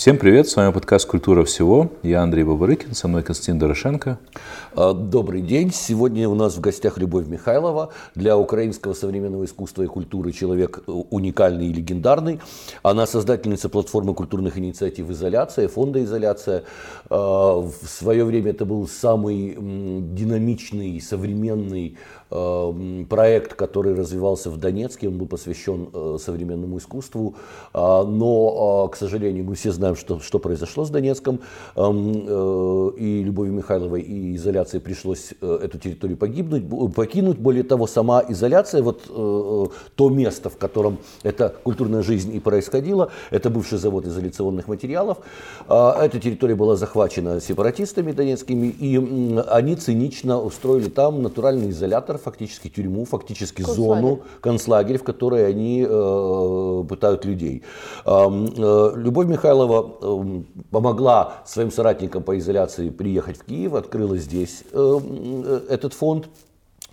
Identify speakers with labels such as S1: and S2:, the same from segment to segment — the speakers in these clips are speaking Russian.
S1: Всем привет, с вами подкаст «Культура всего». Я Андрей Бабарыкин, со мной Константин Дорошенко.
S2: А, добрый день. Сегодня у нас в гостях Любовь Михайлова. Для украинского современного искусства и культуры человек э, уникальный и легендарный. Она создательница платформы культурных инициатив «Изоляция», фонда «Изоляция». А, в свое время это был самый динамичный, современный проект, который развивался в Донецке, он был посвящен э, современному искусству, а, но, а, к сожалению, мы все знаем, что, что произошло с Донецком, эм, э, и Любови Михайловой и изоляции пришлось э, эту территорию погибнуть, покинуть. Более того, сама изоляция, вот то место, в котором эта культурная жизнь и происходила, это бывший завод изоляционных материалов. А, эта территория была захвачена сепаратистами донецкими, и они цинично устроили там натуральный изолятор, фактически тюрьму, фактически концлагерь. зону, концлагерь, в которой они э, пытают людей. Э, э, Любовь Михайлова э, помогла своим соратникам по изоляции приехать в Киев, открыла здесь э, э, этот фонд.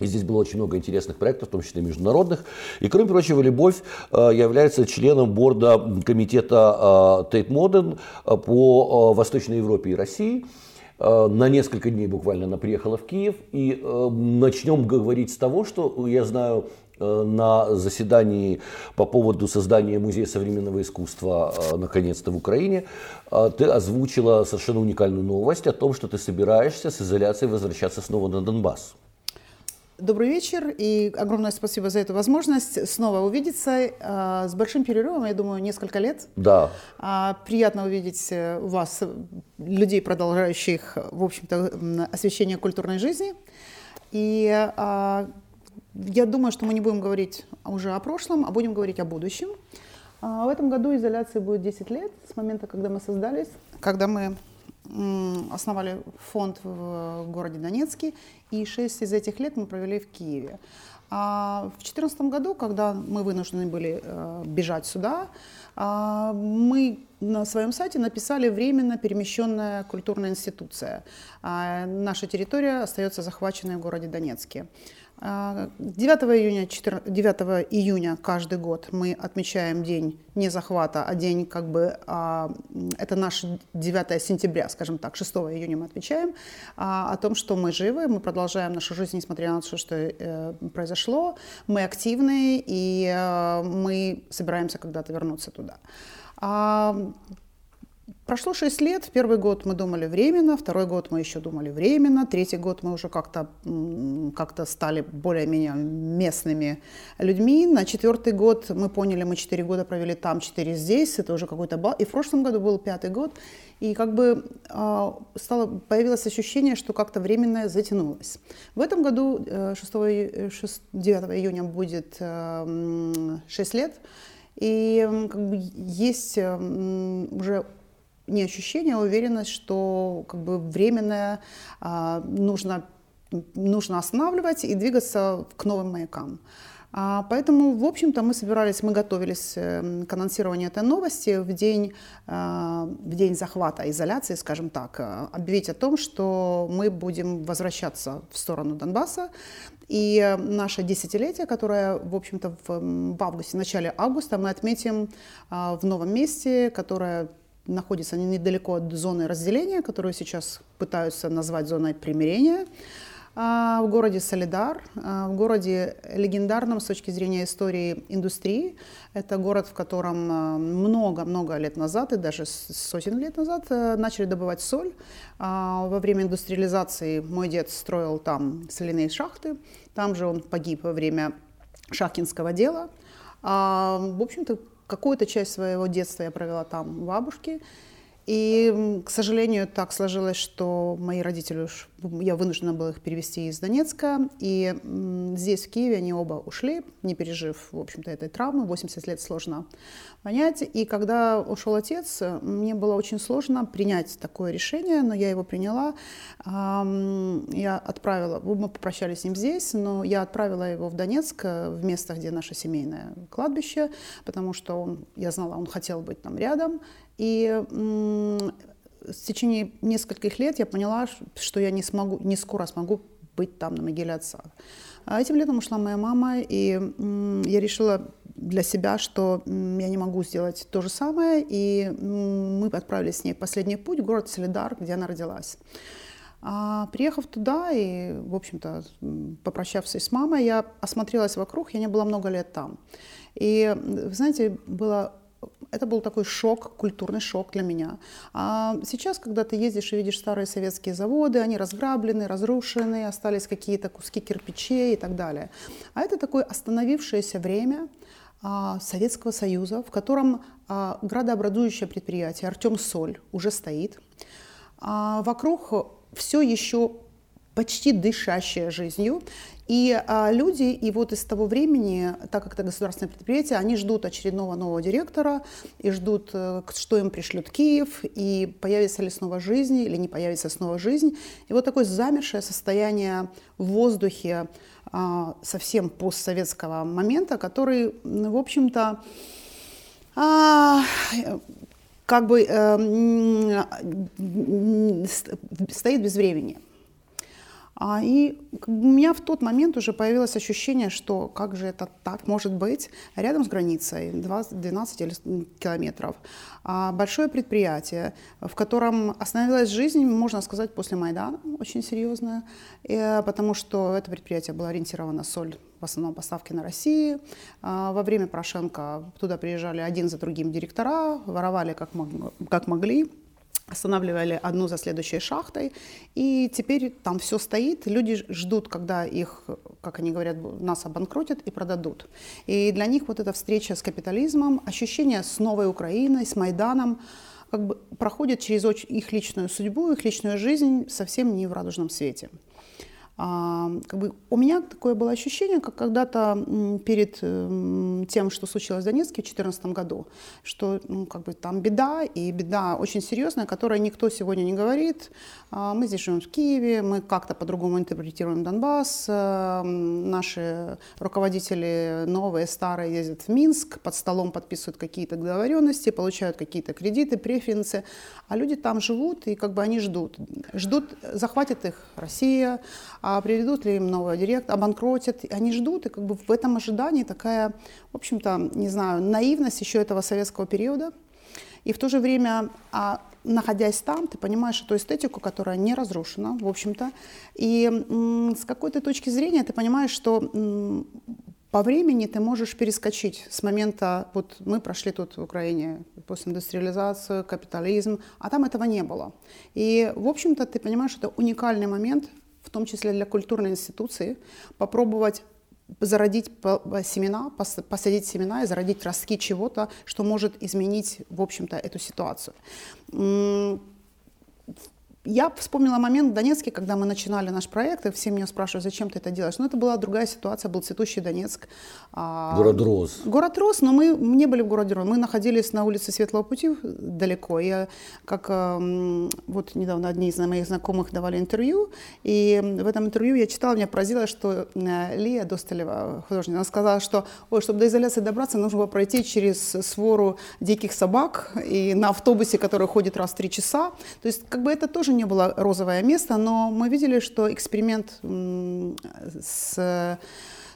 S2: И здесь было очень много интересных проектов, в том числе международных. И, кроме прочего, Любовь э, является членом борда комитета э, Tate Modern э, по Восточной Европе и России. Э, на несколько дней буквально она приехала в Киев. И э, начнем говорить с того, что я знаю э, на заседании по поводу создания Музея современного искусства наконец-то в Украине, ты озвучила совершенно уникальную новость о том, что ты собираешься с изоляцией возвращаться снова на Донбасс.
S3: Добрый вечер и огромное спасибо за эту возможность снова увидеться а, с большим перерывом, я думаю, несколько лет.
S2: Да.
S3: А, приятно увидеть э, вас, людей, продолжающих, в общем-то, освещение культурной жизни. И а, я думаю, что мы не будем говорить уже о прошлом, а будем говорить о будущем. В этом году изоляции будет 10 лет с момента, когда мы создались, когда мы основали фонд в городе Донецке, и шесть из этих лет мы провели в Киеве. А в 2014 году, когда мы вынуждены были э, бежать сюда, э, мы на своем сайте написали временно перемещенная культурная институция. Э, наша территория остается захваченной в городе Донецке. 9 июня, 4, 9 июня каждый год мы отмечаем день не захвата, а день как бы, а, это наш 9 сентября, скажем так, 6 июня мы отмечаем а, о том, что мы живы, мы продолжаем нашу жизнь, несмотря на то, что э, произошло, мы активны и э, мы собираемся когда-то вернуться туда. А, Прошло 6 лет. Первый год мы думали временно, второй год мы еще думали временно, третий год мы уже как-то как стали более-менее местными людьми. На четвертый год мы поняли, мы 4 года провели там, 4 здесь, это уже какой-то бал. И в прошлом году был пятый год, и как бы э, стало, появилось ощущение, что как-то временное затянулось. В этом году 6, 6, 9 июня будет э, 6 лет, и как бы есть уже не ощущение, а уверенность, что как бы временное а, нужно, нужно останавливать и двигаться к новым маякам. А, поэтому, в общем-то, мы собирались, мы готовились э, к анонсированию этой новости в день, а, в день захвата, изоляции, скажем так, э, объявить о том, что мы будем возвращаться в сторону Донбасса. И наше десятилетие, которое, в общем-то, в, в августе, в начале августа мы отметим а, в новом месте, которое находится недалеко от зоны разделения, которую сейчас пытаются назвать зоной примирения, а, в городе Солидар, а, в городе легендарном с точки зрения истории индустрии. Это город, в котором а, много-много лет назад, и даже сотен лет назад, э, начали добывать соль. Во время индустриализации мой дед строил там соляные шахты. Там же он погиб во время шахтинского дела. В общем-то, Какую-то часть своего детства я провела там у бабушки. И, к сожалению, так сложилось, что мои родители, уж, я вынуждена была их перевести из Донецка. И здесь, в Киеве, они оба ушли, не пережив, в общем-то, этой травмы. 80 лет сложно понять. И когда ушел отец, мне было очень сложно принять такое решение, но я его приняла. Я отправила, мы попрощались с ним здесь, но я отправила его в Донецк, в место, где наше семейное кладбище, потому что он, я знала, он хотел быть там рядом. И в течение нескольких лет я поняла, что я не смогу, не скоро смогу быть там на могиле отца. А этим летом ушла моя мама, и я решила для себя, что я не могу сделать то же самое, и мы отправились с ней в последний путь в город Солидар, где она родилась. А приехав туда и, в общем-то, попрощавшись с мамой, я осмотрелась вокруг, я не была много лет там. И, вы знаете, было это был такой шок, культурный шок для меня. А сейчас, когда ты ездишь и видишь старые советские заводы, они разграблены, разрушены, остались какие-то куски кирпичей и так далее. А это такое остановившееся время а, Советского Союза, в котором а, градообразующее предприятие Артем Соль уже стоит. А вокруг все еще почти дышащее жизнью. И а, люди, и вот из того времени, так как это государственное предприятие, они ждут очередного нового директора и ждут, э, что им пришлют Киев, и появится ли снова жизнь, или не появится снова жизнь. И вот такое замершее состояние в воздухе а, совсем постсоветского момента, который, в общем-то, а, как бы э, стоит без времени. А, и у меня в тот момент уже появилось ощущение, что как же это так может быть рядом с границей, 20, 12 километров. А большое предприятие, в котором остановилась жизнь, можно сказать, после Майдана, очень серьезная, и, потому что это предприятие было ориентировано соль в основном поставки на России. А, во время Порошенко туда приезжали один за другим директора, воровали как, мог, как могли останавливали одну за следующей шахтой, и теперь там все стоит, люди ждут, когда их, как они говорят, нас обанкротят и продадут. И для них вот эта встреча с капитализмом, ощущение с новой Украиной, с Майданом, как бы проходит через их личную судьбу, их личную жизнь совсем не в радужном свете. Как бы у меня такое было ощущение, как когда-то перед эм, тем, что случилось в Донецке в 2014 году, что ну, как бы там беда, и беда очень серьезная, которой никто сегодня не говорит. А, мы здесь живем в Киеве, мы как-то по-другому интерпретируем Донбасс, э, наши руководители новые, старые ездят в Минск, под столом подписывают какие-то договоренности, получают какие-то кредиты, преференции, а люди там живут, и как бы они ждут. Ждут, захватит их Россия, а приведут ли им нового директора, обанкротят. Они ждут, и как бы в этом ожидании такая, в общем-то, не знаю, наивность еще этого советского периода. И в то же время, а, находясь там, ты понимаешь эту эстетику, которая не разрушена, в общем-то. И м, с какой-то точки зрения ты понимаешь, что м, по времени ты можешь перескочить с момента, вот мы прошли тут в Украине постиндустриализацию, капитализм, а там этого не было. И, в общем-то, ты понимаешь, это уникальный момент в том числе для культурной институции, попробовать зародить семена, посадить семена и зародить ростки чего-то, что может изменить, в общем-то, эту ситуацию. Я вспомнила момент в Донецке, когда мы начинали наш проект, и все меня спрашивают, зачем ты это делаешь. Но это была другая ситуация, был цветущий Донецк.
S2: А, город рос.
S3: Город рос, но мы не были в городе рос. Мы находились на улице Светлого Пути далеко. Я, как эм, вот недавно одни из моих знакомых давали интервью, и в этом интервью я читала, меня поразило, что э, Лия Досталева, художница, она сказала, что, ой, чтобы до изоляции добраться, нужно было пройти через свору диких собак и на автобусе, который ходит раз в три часа. То есть как бы это тоже не было розовое место, но мы видели, что эксперимент с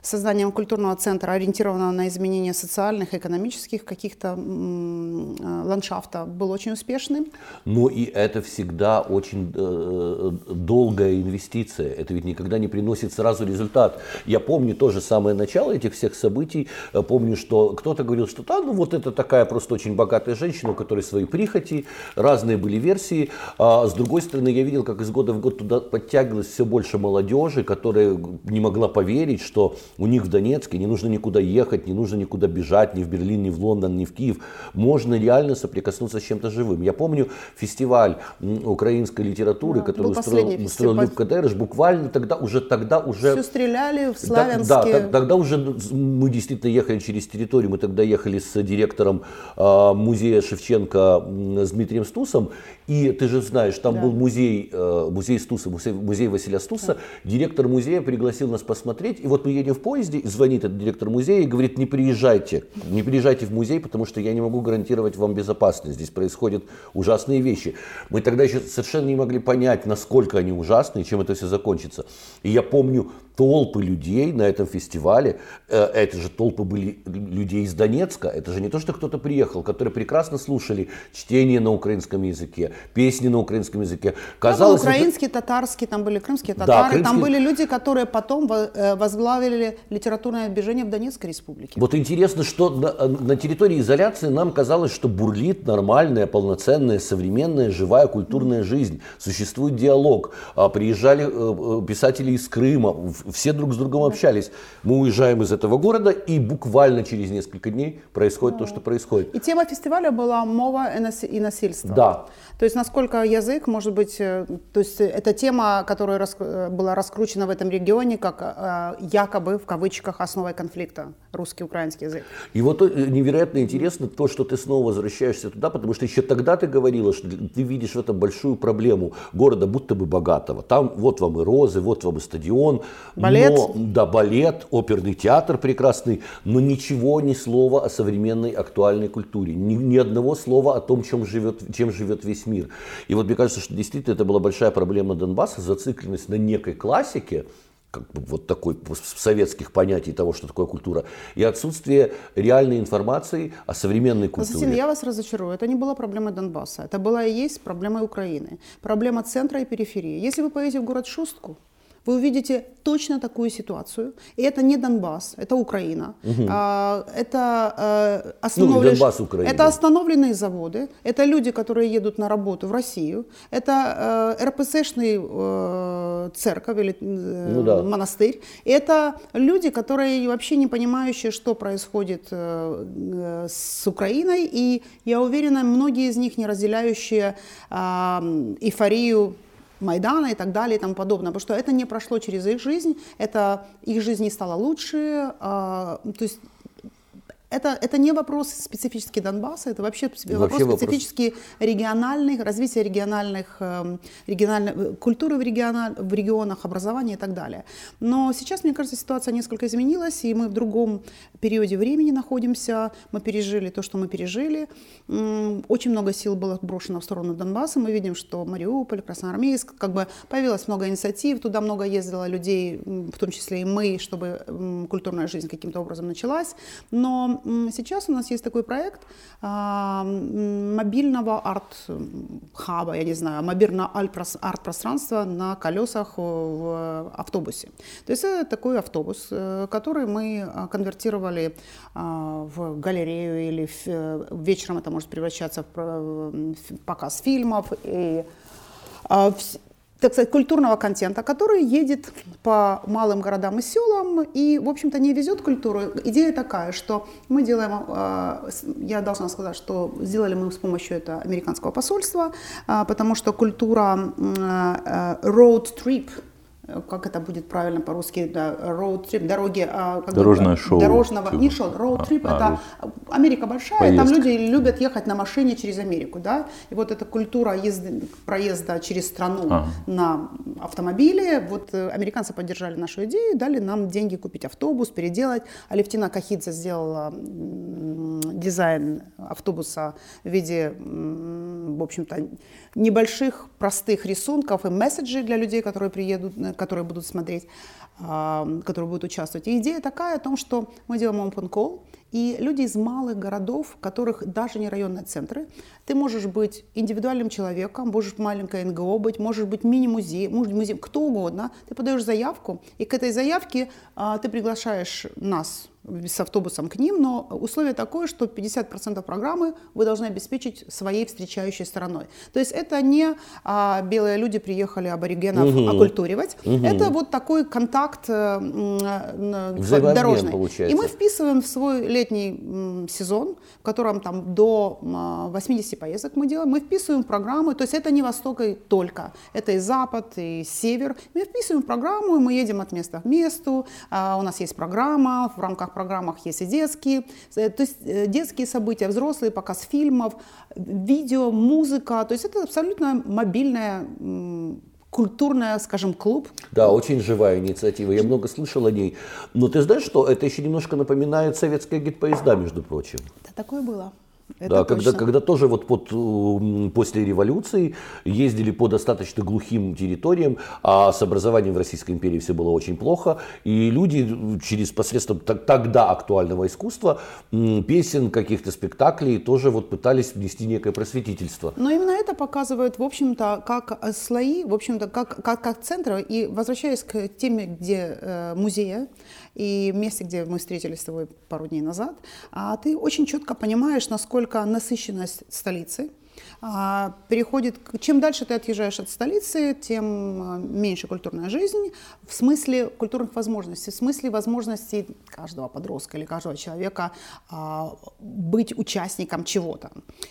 S3: созданием культурного центра, ориентированного на изменение социальных, экономических каких-то э, ландшафта, был очень успешным.
S2: Но и это всегда очень э, долгая инвестиция. Это ведь никогда не приносит сразу результат. Я помню тоже самое начало этих всех событий. Э, помню, что кто-то говорил, что да, ну вот это такая просто очень богатая женщина, у которой свои прихоти, разные были версии. А с другой стороны, я видел, как из года в год туда подтягивалось все больше молодежи, которая не могла поверить, что у них в Донецке не нужно никуда ехать, не нужно никуда бежать, ни в Берлин, ни в Лондон, ни в Киев. Можно реально соприкоснуться с чем-то живым. Я помню фестиваль украинской литературы, да, который устроил, устроил Люк Кадерыш, буквально тогда уже тогда уже...
S3: Все стреляли в Славянске.
S2: Да, да, тогда уже мы действительно ехали через территорию, мы тогда ехали с директором э, музея Шевченко с Дмитрием Стусом, и ты же знаешь, там да. был музей, э, музей Стуса, музей, музей Василия Стуса, да. директор музея пригласил нас посмотреть, и вот мы едем в поезде, звонит этот директор музея и говорит, не приезжайте, не приезжайте в музей, потому что я не могу гарантировать вам безопасность. Здесь происходят ужасные вещи. Мы тогда еще совершенно не могли понять, насколько они ужасны и чем это все закончится. И я помню толпы людей на этом фестивале. Э, это же толпы были людей из Донецка. Это же не то, что кто-то приехал, которые прекрасно слушали чтение на украинском языке, песни на украинском языке.
S3: Казалось, там украинские, это... татарские, там были крымские татары, да, крымские... там были люди, которые потом э, возглавили литературное движение в Донецкой республике.
S2: Вот интересно, что на, на территории изоляции нам казалось, что бурлит нормальная, полноценная, современная, живая культурная жизнь. Существует диалог. А, приезжали э, писатели из Крыма, все друг с другом общались. Мы уезжаем из этого города, и буквально через несколько дней происходит то, что происходит.
S3: И тема фестиваля была «Мова и насильство».
S2: Да.
S3: То есть насколько язык может быть, э, то есть это тема, которая рас, э, была раскручена в этом регионе как э, якобы в кавычках основой конфликта русский украинский язык.
S2: И вот невероятно интересно то, что ты снова возвращаешься туда, потому что еще тогда ты говорила, что ты видишь в этом большую проблему города будто бы богатого. Там вот вам и розы, вот вам и стадион,
S3: балет,
S2: но, да балет, оперный театр прекрасный, но ничего ни слова о современной актуальной культуре, ни, ни одного слова о том, чем живет, чем живет весь мир. И вот мне кажется, что действительно это была большая проблема Донбасса, зацикленность на некой классике, как бы вот такой советских понятий того, что такое культура, и отсутствие реальной информации о современной культуре.
S3: Константин, я вас разочарую. Это не была проблема Донбасса. Это была и есть проблема Украины. Проблема центра и периферии. Если вы поедете в город Шустку, вы увидите точно такую ситуацию. И это не Донбасс, это Украина. Угу. А, это, а,
S2: ну, Донбасс, Украина.
S3: это остановленные заводы, это люди, которые едут на работу в Россию, это а, РПЦшный а, церковь или ну, да. монастырь. Это люди, которые вообще не понимающие, что происходит с Украиной. И я уверена, многие из них не разделяющие эйфорию Майдана и так далее и тому подобное, потому что это не прошло через их жизнь, это их жизнь не стала лучше, а, то есть это, это не вопрос специфически Донбасса, это вообще, вообще вопрос вопрос... региональных, развития региональных, эм, региональной э, культуры в, региона, в регионах, образования и так далее. Но сейчас, мне кажется, ситуация несколько изменилась, и мы в другом периоде времени находимся, мы пережили то, что мы пережили. Очень много сил было брошено в сторону Донбасса, мы видим, что Мариуполь, Красноармейск, как бы появилось много инициатив, туда много ездило людей, в том числе и мы, чтобы культурная жизнь каким-то образом началась. Но Сейчас у нас есть такой проект а, мобильного арт-хаба, я не знаю, мобильного арт-пространства на колесах в автобусе. То есть это такой автобус, э, который мы а, конвертировали а, в галерею или э, вечером это может превращаться в показ фильмов. И так сказать, культурного контента, который едет по малым городам и селам и, в общем-то, не везет культуру. Идея такая, что мы делаем, а, я должна сказать, что сделали мы с помощью этого американского посольства, а, потому что культура а, road trip, как это будет правильно по-русски, да, road trip, дороги,
S1: Дорожное шоу.
S3: Дорожного, типа. не шоу, road trip, а, это а, Америка большая, поездка. там люди любят ехать на машине через Америку, да, и вот эта культура езды, проезда через страну ага. на автомобиле, вот э, американцы поддержали нашу идею, дали нам деньги купить автобус, переделать. Алевтина Кахидзе сделала дизайн автобуса в виде, в общем-то, небольших простых рисунков и месседжей для людей, которые приедут, э, которые будут смотреть, а, которые будут участвовать. И идея такая о том, что мы делаем open call, и люди из малых городов, которых даже не районные центры, ты можешь быть индивидуальным человеком, можешь маленькое НГО быть, можешь быть мини-музей, музей, кто угодно. Ты подаешь заявку, и к этой заявке а, ты приглашаешь нас, с автобусом к ним, но условие такое, что 50% программы вы должны обеспечить своей встречающей стороной. То есть это не а, белые люди приехали аборигенов угу. оккультуривать, угу. это вот такой контакт э, э, дорожный.
S2: Получается.
S3: И мы вписываем в свой летний м, сезон, в котором там до м, 80 поездок мы делаем, мы вписываем в программы, то есть это не Восток и только, это и Запад, и Север. Мы вписываем в программу, и мы едем от места к месту, а, у нас есть программа в рамках программах есть и детские, э, то есть э, детские события, взрослые, показ фильмов, видео, музыка. То есть это абсолютно мобильная культурная, скажем, клуб.
S2: Да, очень живая инициатива. Я много слышал о ней. Но ты знаешь, что это еще немножко напоминает советские гид-поезда, между прочим.
S3: Да, такое было.
S2: Это да, когда, когда тоже вот под, после революции ездили по достаточно глухим территориям, а с образованием в Российской империи все было очень плохо, и люди через посредством тогда актуального искусства, песен, каких-то спектаклей тоже вот пытались внести некое просветительство.
S3: Но именно это показывает, в общем-то, как э, слои, в общем-то, как, как, как центры, и возвращаясь к теме, где э, музея, и месте, где мы встретились с тобой пару дней назад, а ты очень четко понимаешь, насколько насыщенность столицы, а, переходит, чем дальше ты отъезжаешь от столицы, тем а, меньше культурная жизнь в смысле культурных возможностей, в смысле возможностей каждого подростка или каждого человека быть участником чего-то.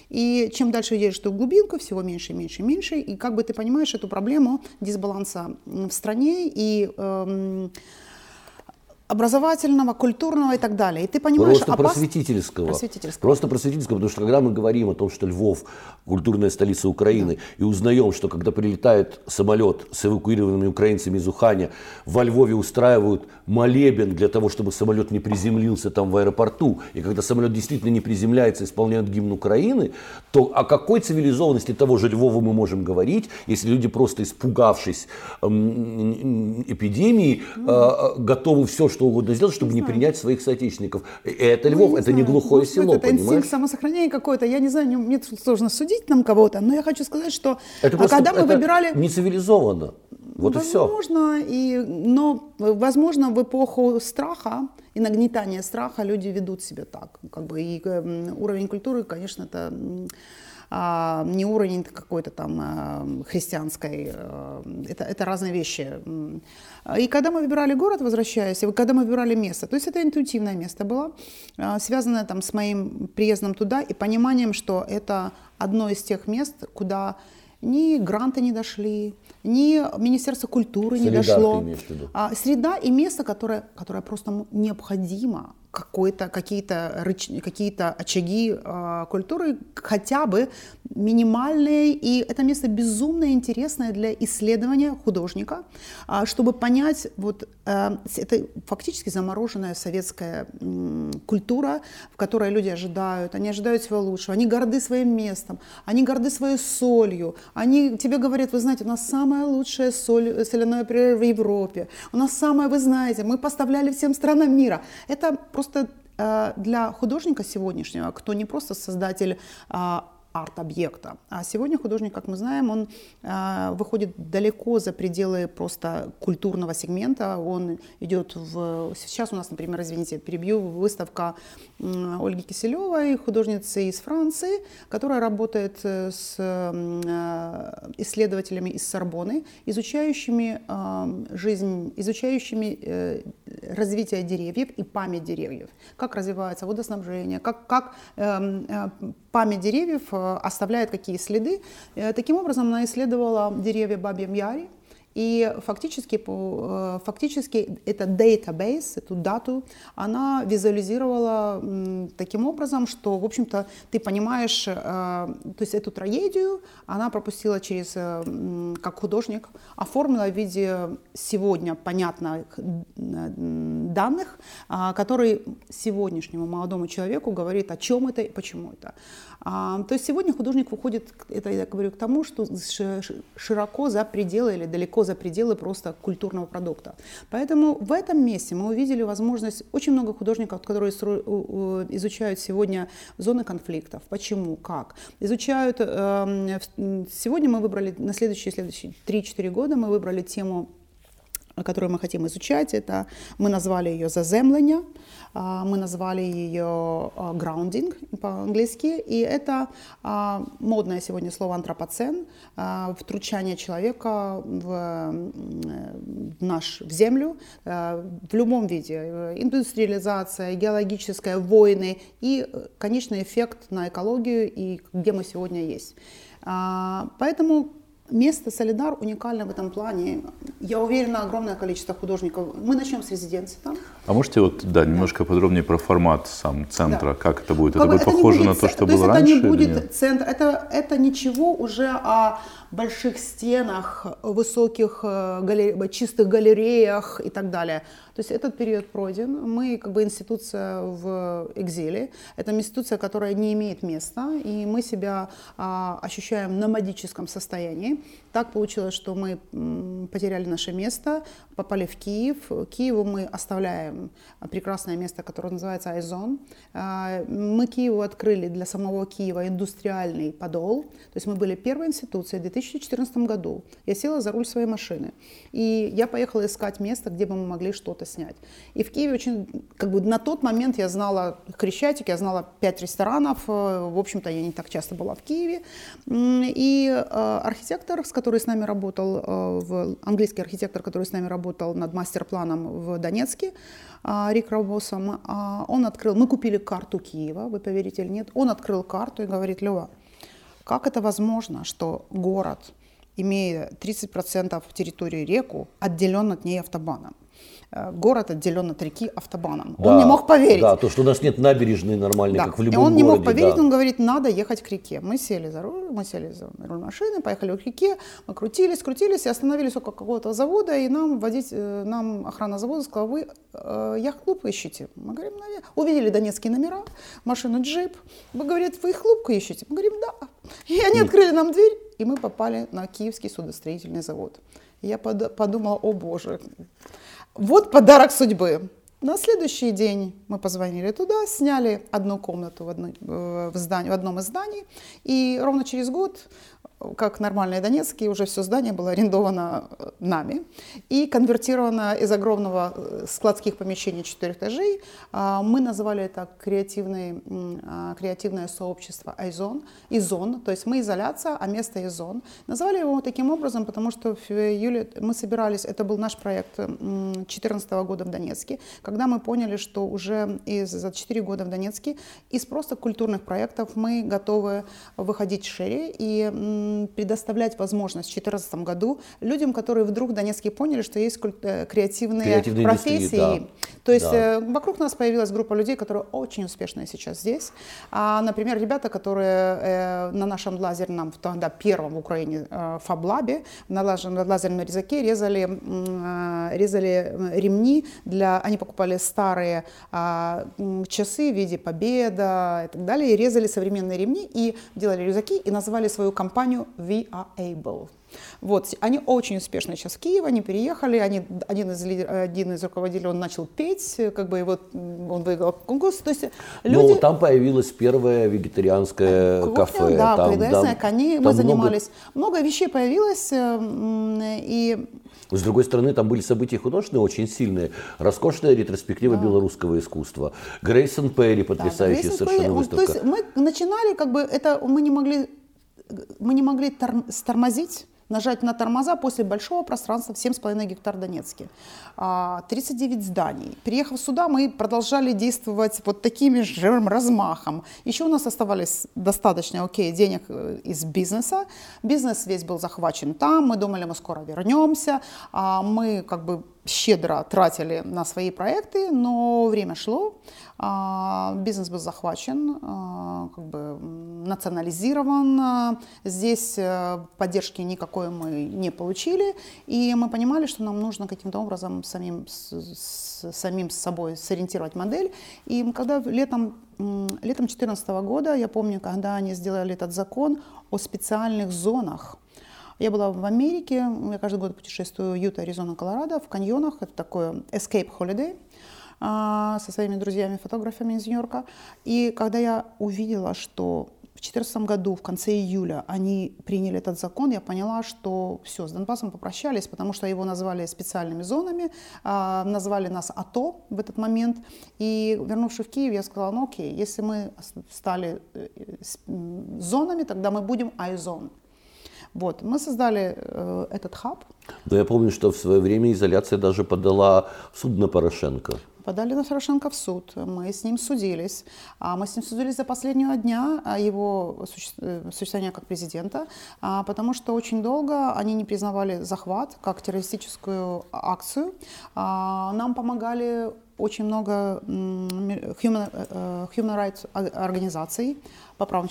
S3: И чем дальше едешь ты в глубинку, всего меньше, меньше, меньше, и как бы ты понимаешь эту проблему дисбаланса в стране и эм, образовательного, культурного и так далее. И ты понимаешь,
S2: Просто опас... просветительского. просветительского. Просто просветительского, потому что когда мы говорим о том, что Львов культурная столица Украины, да. и узнаем, что когда прилетает самолет с эвакуированными украинцами из Уханя, во Львове устраивают молебен для того, чтобы самолет не приземлился там в аэропорту, и когда самолет действительно не приземляется, исполняют гимн Украины, то о какой цивилизованности того же Львова мы можем говорить, если люди просто испугавшись эм, эпидемии, э, готовы все, что что угодно сделать, чтобы не, не принять своих соотечественников. Это ну, Львов, это знаю. не глухое Может, село,
S3: это
S2: понимаешь?
S3: инстинкт самосохранения какой-то. Я не знаю, мне сложно судить нам кого-то, но я хочу сказать, что
S2: это а когда мы выбирали... не цивилизованно. Вот
S3: возможно, и все. И, но, возможно, в эпоху страха и нагнетания страха люди ведут себя так. Как бы, и э, уровень культуры, конечно, это а, не уровень какой-то там а, христианской. А, это, это разные вещи. И когда мы выбирали город, возвращаясь, и когда мы выбирали место, то есть это интуитивное место было, связанное там с моим приездом туда и пониманием, что это одно из тех мест, куда ни гранты не дошли, ни Министерство культуры Среда, не дошло. А, среда и место, которое, которое просто необходимо какой-то, какие-то, какие-то очаги э, культуры, хотя бы минимальные, и это место безумно интересное для исследования художника, э, чтобы понять, вот э, это фактически замороженная советская э, культура, в которой люди ожидают, они ожидают всего лучшего, они горды своим местом, они горды своей солью, они тебе говорят, вы знаете, у нас самая лучшая соль, соляная природа в Европе, у нас самая, вы знаете, мы поставляли всем странам мира. Это просто э, для художника сегодняшнего, кто не просто создатель а, арт-объекта. А сегодня художник, как мы знаем, он э, выходит далеко за пределы просто культурного сегмента. Он идет в... Сейчас у нас, например, извините, перебью, выставка э, Ольги Киселевой, художницы из Франции, которая работает э, с э, исследователями из Сорбоны, изучающими э, жизнь, изучающими э, развитие деревьев и память деревьев, как развивается водоснабжение, как, как э, э, память деревьев э, оставляет какие следы. Э, таким образом, она исследовала деревья Бабьем Яре, и фактически, э, фактически это database, эту дату, она визуализировала таким образом, что, в общем-то, ты понимаешь, э, то есть эту трагедию она пропустила через, э, как художник, оформила в виде сегодня понятных данных, а, который сегодняшнему молодому человеку говорит, о чем это и почему это. А, то есть сегодня художник выходит, это я говорю к тому, что широко за пределы или далеко за пределы просто культурного продукта. Поэтому в этом месте мы увидели возможность, очень много художников, которые изучают сегодня зоны конфликтов, почему, как. Изучают, эм, сегодня мы выбрали, на следующие, следующие 3-4 года мы выбрали тему которую мы хотим изучать, это мы назвали ее заземление, а, мы назвали ее grounding по-английски, и это а, модное сегодня слово антропоцен, а, втручание человека в, наш, в землю в любом виде, индустриализация, геологическая, войны и конечный эффект на экологию и где мы сегодня есть. Поэтому Место Солидар уникально в этом плане. Я уверена, огромное количество художников. Мы начнем с резиденции там.
S1: А можете вот, да, немножко подробнее про формат сам центра,
S3: Да.
S1: как это будет?
S3: Как
S1: это будет похоже
S3: не
S1: на
S3: будет
S1: то, что
S3: то
S1: было
S3: это
S1: раньше?
S3: не
S1: или
S3: будет
S1: нет?
S3: центр, это, это ничего уже о больших стенах, высоких э, галере- чистых галереях и так далее. То есть этот период пройден. Мы как бы институция в экзиле. Это институция, которая не имеет места, и мы себя а, ощущаем в номадическом состоянии. Так получилось, что мы потеряли наше место, попали в Киев. Киеву мы оставляем прекрасное место, которое называется Айзон. А, Мы Киеву открыли для самого Киева индустриальный подол. То есть мы были первой институцией в 2014 году. Я села за руль своей машины. И я поехала искать место, где бы мы могли что-то снять. И в Киеве очень, как бы на тот момент я знала Крещатик, я знала пять ресторанов. Э, В общем-то, я не так часто была в Киеве. И э, архитектор, с который с нами работал, э, английский архитектор, который с нами работал над мастер-планом в Донецке, а, Рик Робосом, а, он открыл, мы купили карту Киева, вы поверите или нет, он открыл карту и говорит, Лева, как это возможно, что город, имея 30% территории реку, отделен от ней автобаном? Э, Город отделен от реки автобаном. он
S2: Да,
S3: не мог поверить.
S2: Да, то, что у нас нет набережной нормальной,
S3: Да.
S2: как в
S3: И
S2: любом
S3: он не мог
S2: городе,
S3: поверить,
S2: да.
S3: он говорит, надо ехать к реке. Мы сели за руль, мы сели за руль машины, поехали к реке, мы крутились, крутились и остановились около какого-то завода, и нам водить, э, нам охрана завода сказала, вы э, яхт-клуб ищете? Мы говорим, наверное. Увидели донецкие номера, машину джип. Мы говорят, вы их клуб ищете? Мы говорим, да. И они открыли нам дверь, и мы попали на Киевский судостроительный завод. И я под- подумала, о боже, вот подарок судьбы. На следующий день мы позвонили туда, сняли одну комнату в, одной- э, в, здании, в одном из зданий. И ровно через год, как нормальные донецкие, уже все здание было арендовано э, нами и конвертировано из огромного э, складских помещений четырех этажей. а, Мы называли это креативный, м, а, креативное сообщество Айзон, Изон, то есть мы изоляция, а место Изон. Назвали его таким образом, потому что в июле мы собирались, это был наш проект 2014 года в Донецке, когда мы поняли, что уже из, за 4 года в Донецке из просто культурных проектов мы готовы выходить шире и предоставлять возможность в 2014 году людям, которые вдруг в Донецке поняли, что есть э, креативные
S2: Креативные
S3: профессии.
S2: да.
S3: То есть
S2: Да.
S3: э, вокруг нас появилась группа людей, которые очень успешные сейчас здесь. А, например, ребята, которые э, на нашем лазерном, тогда первом в Украине фаблабе, на, лаз- на лазерном резаке резали, резали ремни для, они покупали старые а, часы в виде Победа и так далее, и резали современные ремни и делали рюкзаки и назвали свою компанию We Are Able. Вот, они очень успешно сейчас в Киеве, они переехали, они, один, из, один из руководителей, он начал петь, как бы, м, он выиграл конкурс, то есть
S2: Ну,
S3: люди...
S2: там появилось первое вегетарианское
S3: Кухня,
S2: кафе.
S3: да,
S2: там, да,
S3: кони, мы
S2: там много-
S3: занимались. Много... вещей появилось, э, и
S2: С другой стороны, там были события художественные очень сильные. Роскошная ретроспектива белорусского искусства. Грейсон Перри, потрясающая
S3: Грейсон
S2: совершенно
S3: Перри, он-
S2: выставка.
S3: То есть мы начинали, как бы это мы не могли, мы не могли тор- стормозить, нажать на тормоза после большого пространства в 7,5 гектар Донецке. А, 39 зданий. Приехав сюда, мы продолжали действовать вот такими же размахом. Еще у нас оставались достаточно, окей, денег э, из бизнеса. Бизнес весь был захвачен там. Мы думали, мы скоро вернемся. А Мы как бы щедро тратили на свои проекты, но время шло, а, бизнес был захвачен, а, как бы национализирован, а, здесь э, поддержки никакой мы не получили, и мы понимали, что нам нужно каким-то образом самим с, с- самим с собой сориентировать модель. И когда летом летом 2014 года, я помню, когда они сделали этот закон о специальных зонах, я была в Америке, я каждый год путешествую Юта, Аризона, Колорадо, в каньонах. Это такое escape holiday а, со своими друзьями-фотографами из Нью-Йорка. И когда я увидела, что в 2014 году, в конце июля, они приняли этот закон, я поняла, что все, с Донбассом попрощались, потому что его назвали специальными зонами, а, назвали нас АТО в этот момент. И вернувшись в Киев, я сказала, ну окей, если мы стали э, зонами, тогда мы будем айзон. Вот, мы создали э, этот хаб.
S2: Но я помню, что в свое время изоляция даже подала в суд на Порошенко.
S3: Подали на Порошенко в суд, мы с ним судились. А мы с ним судились за последнего дня его э, существования как президента, а, потому что очень долго они не признавали захват как террористическую акцию. А, нам помогали очень много human, э, human rights организаций, по правам,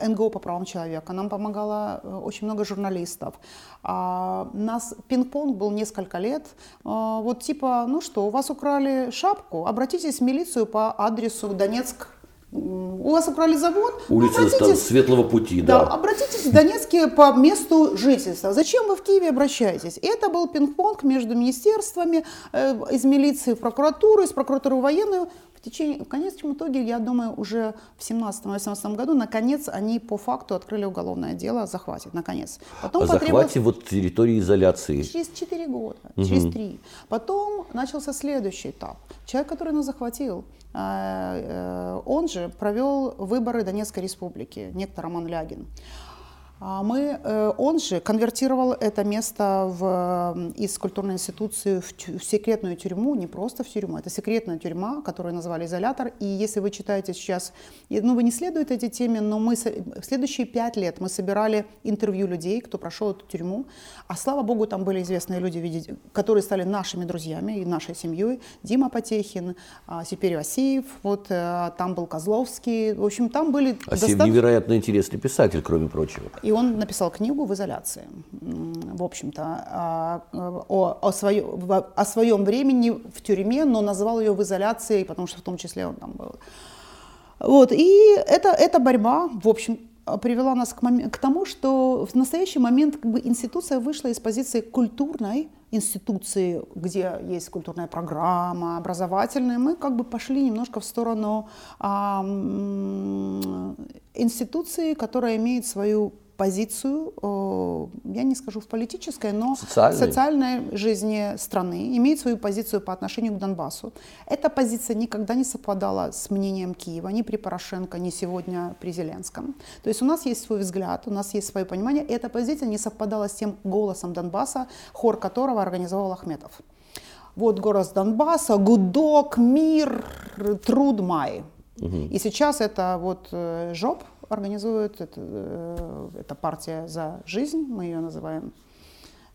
S3: э, НГО по правам человека. Нам помогало э, очень много журналистов. А, нас пинг-понг был несколько лет. Вот типа, ну что, у вас украли шапку, обратитесь в милицию по адресу Донецк у вас украли завод?
S2: Улица Светлого пути, да.
S3: Да, обратитесь в Донецке по месту жительства. Зачем вы в Киеве обращаетесь? Это был пинг-понг между министерствами, э, из милиции в прокуратуру, из прокуратуры в военную. В течение, в конечном итоге, я думаю, уже в 17-18 году, наконец, они по факту открыли уголовное дело о захвате, наконец.
S2: Потом о захвате вот территории изоляции?
S3: Через 4 года, угу. через 3. Потом начался следующий этап. Человек, который нас захватил, э, э, он же провел выборы Донецкой республики, некто Роман Лягин. А мы, э, он же конвертировал это место в, из культурной институции в, тю, в секретную тюрьму, не просто в тюрьму, это секретная тюрьма, которую назвали изолятор. И если вы читаете сейчас, ну вы не следуете этой теме, но мы в следующие пять лет мы собирали интервью людей, кто прошел эту тюрьму. А слава богу, там были известные люди, которые стали нашими друзьями и нашей семьей. Дима Потехин, а, теперь Васеев, вот э, там был Козловский. В общем, там были...
S2: Асеев достаточно... невероятно интересный писатель, кроме прочего.
S3: И он написал книгу в изоляции, в общем-то, а, о, о, свое, о своем времени в тюрьме, но назвал ее в изоляции, потому что в том числе он там был. Вот, и это, эта борьба, в общем, привела нас к, момент, к тому, что в настоящий момент как бы, институция вышла из позиции культурной институции, где есть культурная программа, образовательная. Мы как бы пошли немножко в сторону а, институции, которая имеет свою позицию, э, я не скажу в политической, но
S2: Социальной.
S3: в социальной жизни страны, имеет свою позицию по отношению к Донбассу. Эта позиция никогда не совпадала с мнением Киева, ни при Порошенко, ни сегодня при Зеленском. То есть у нас есть свой взгляд, у нас есть свое понимание, и эта позиция не совпадала с тем голосом Донбасса, хор которого организовал Ахметов. Вот город Донбасса, гудок, мир, труд, май. Угу. И сейчас это вот э, жоп, организует, это, э, это партия за жизнь, мы ее называем,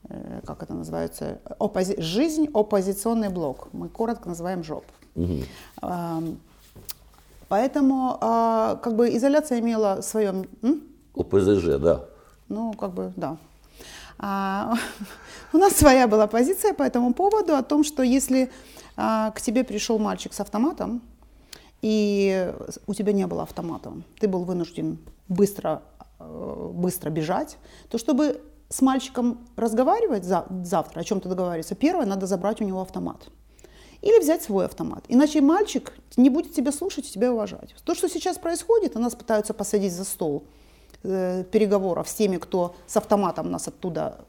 S3: э, как это называется, оппози жизнь, оппозиционный блок, мы коротко называем ЖОП. Угу. Поэтому а, как бы изоляция имела свое...
S2: ОПЗЖ, да.
S3: Ну, как бы, да. А, у нас своя была позиция по этому поводу, о том, что если а, к тебе пришел мальчик с автоматом, и у тебя не было автомата, ты был вынужден быстро, э, быстро бежать, то чтобы с мальчиком разговаривать за, завтра, о чем-то договариваться, первое, надо забрать у него автомат. Или взять свой автомат. Иначе мальчик не будет тебя слушать и тебя уважать. То, что сейчас происходит, нас пытаются посадить за стол э, переговоров с теми, кто с автоматом нас оттуда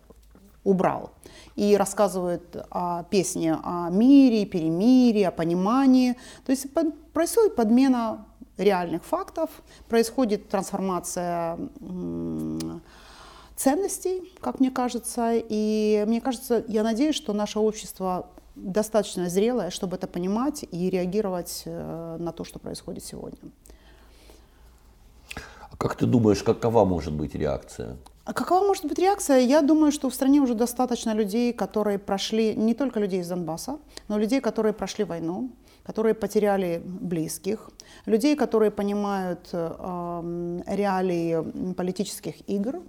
S3: убрал. И рассказывает о песне о мире, перемирии, о понимании. То есть происходит подмена реальных фактов, происходит трансформация ценностей, как мне кажется. И мне кажется, я надеюсь, что наше общество достаточно зрелое, чтобы это понимать и реагировать э, на то, что происходит сегодня.
S2: А как ты думаешь, какова может быть реакция?
S3: А какова может быть реакция? Я думаю, что в стране уже достаточно людей, которые прошли, не только людей из Донбасса, но людей, которые прошли войну, которые потеряли близких, людей, которые понимают э, реалии политических игр,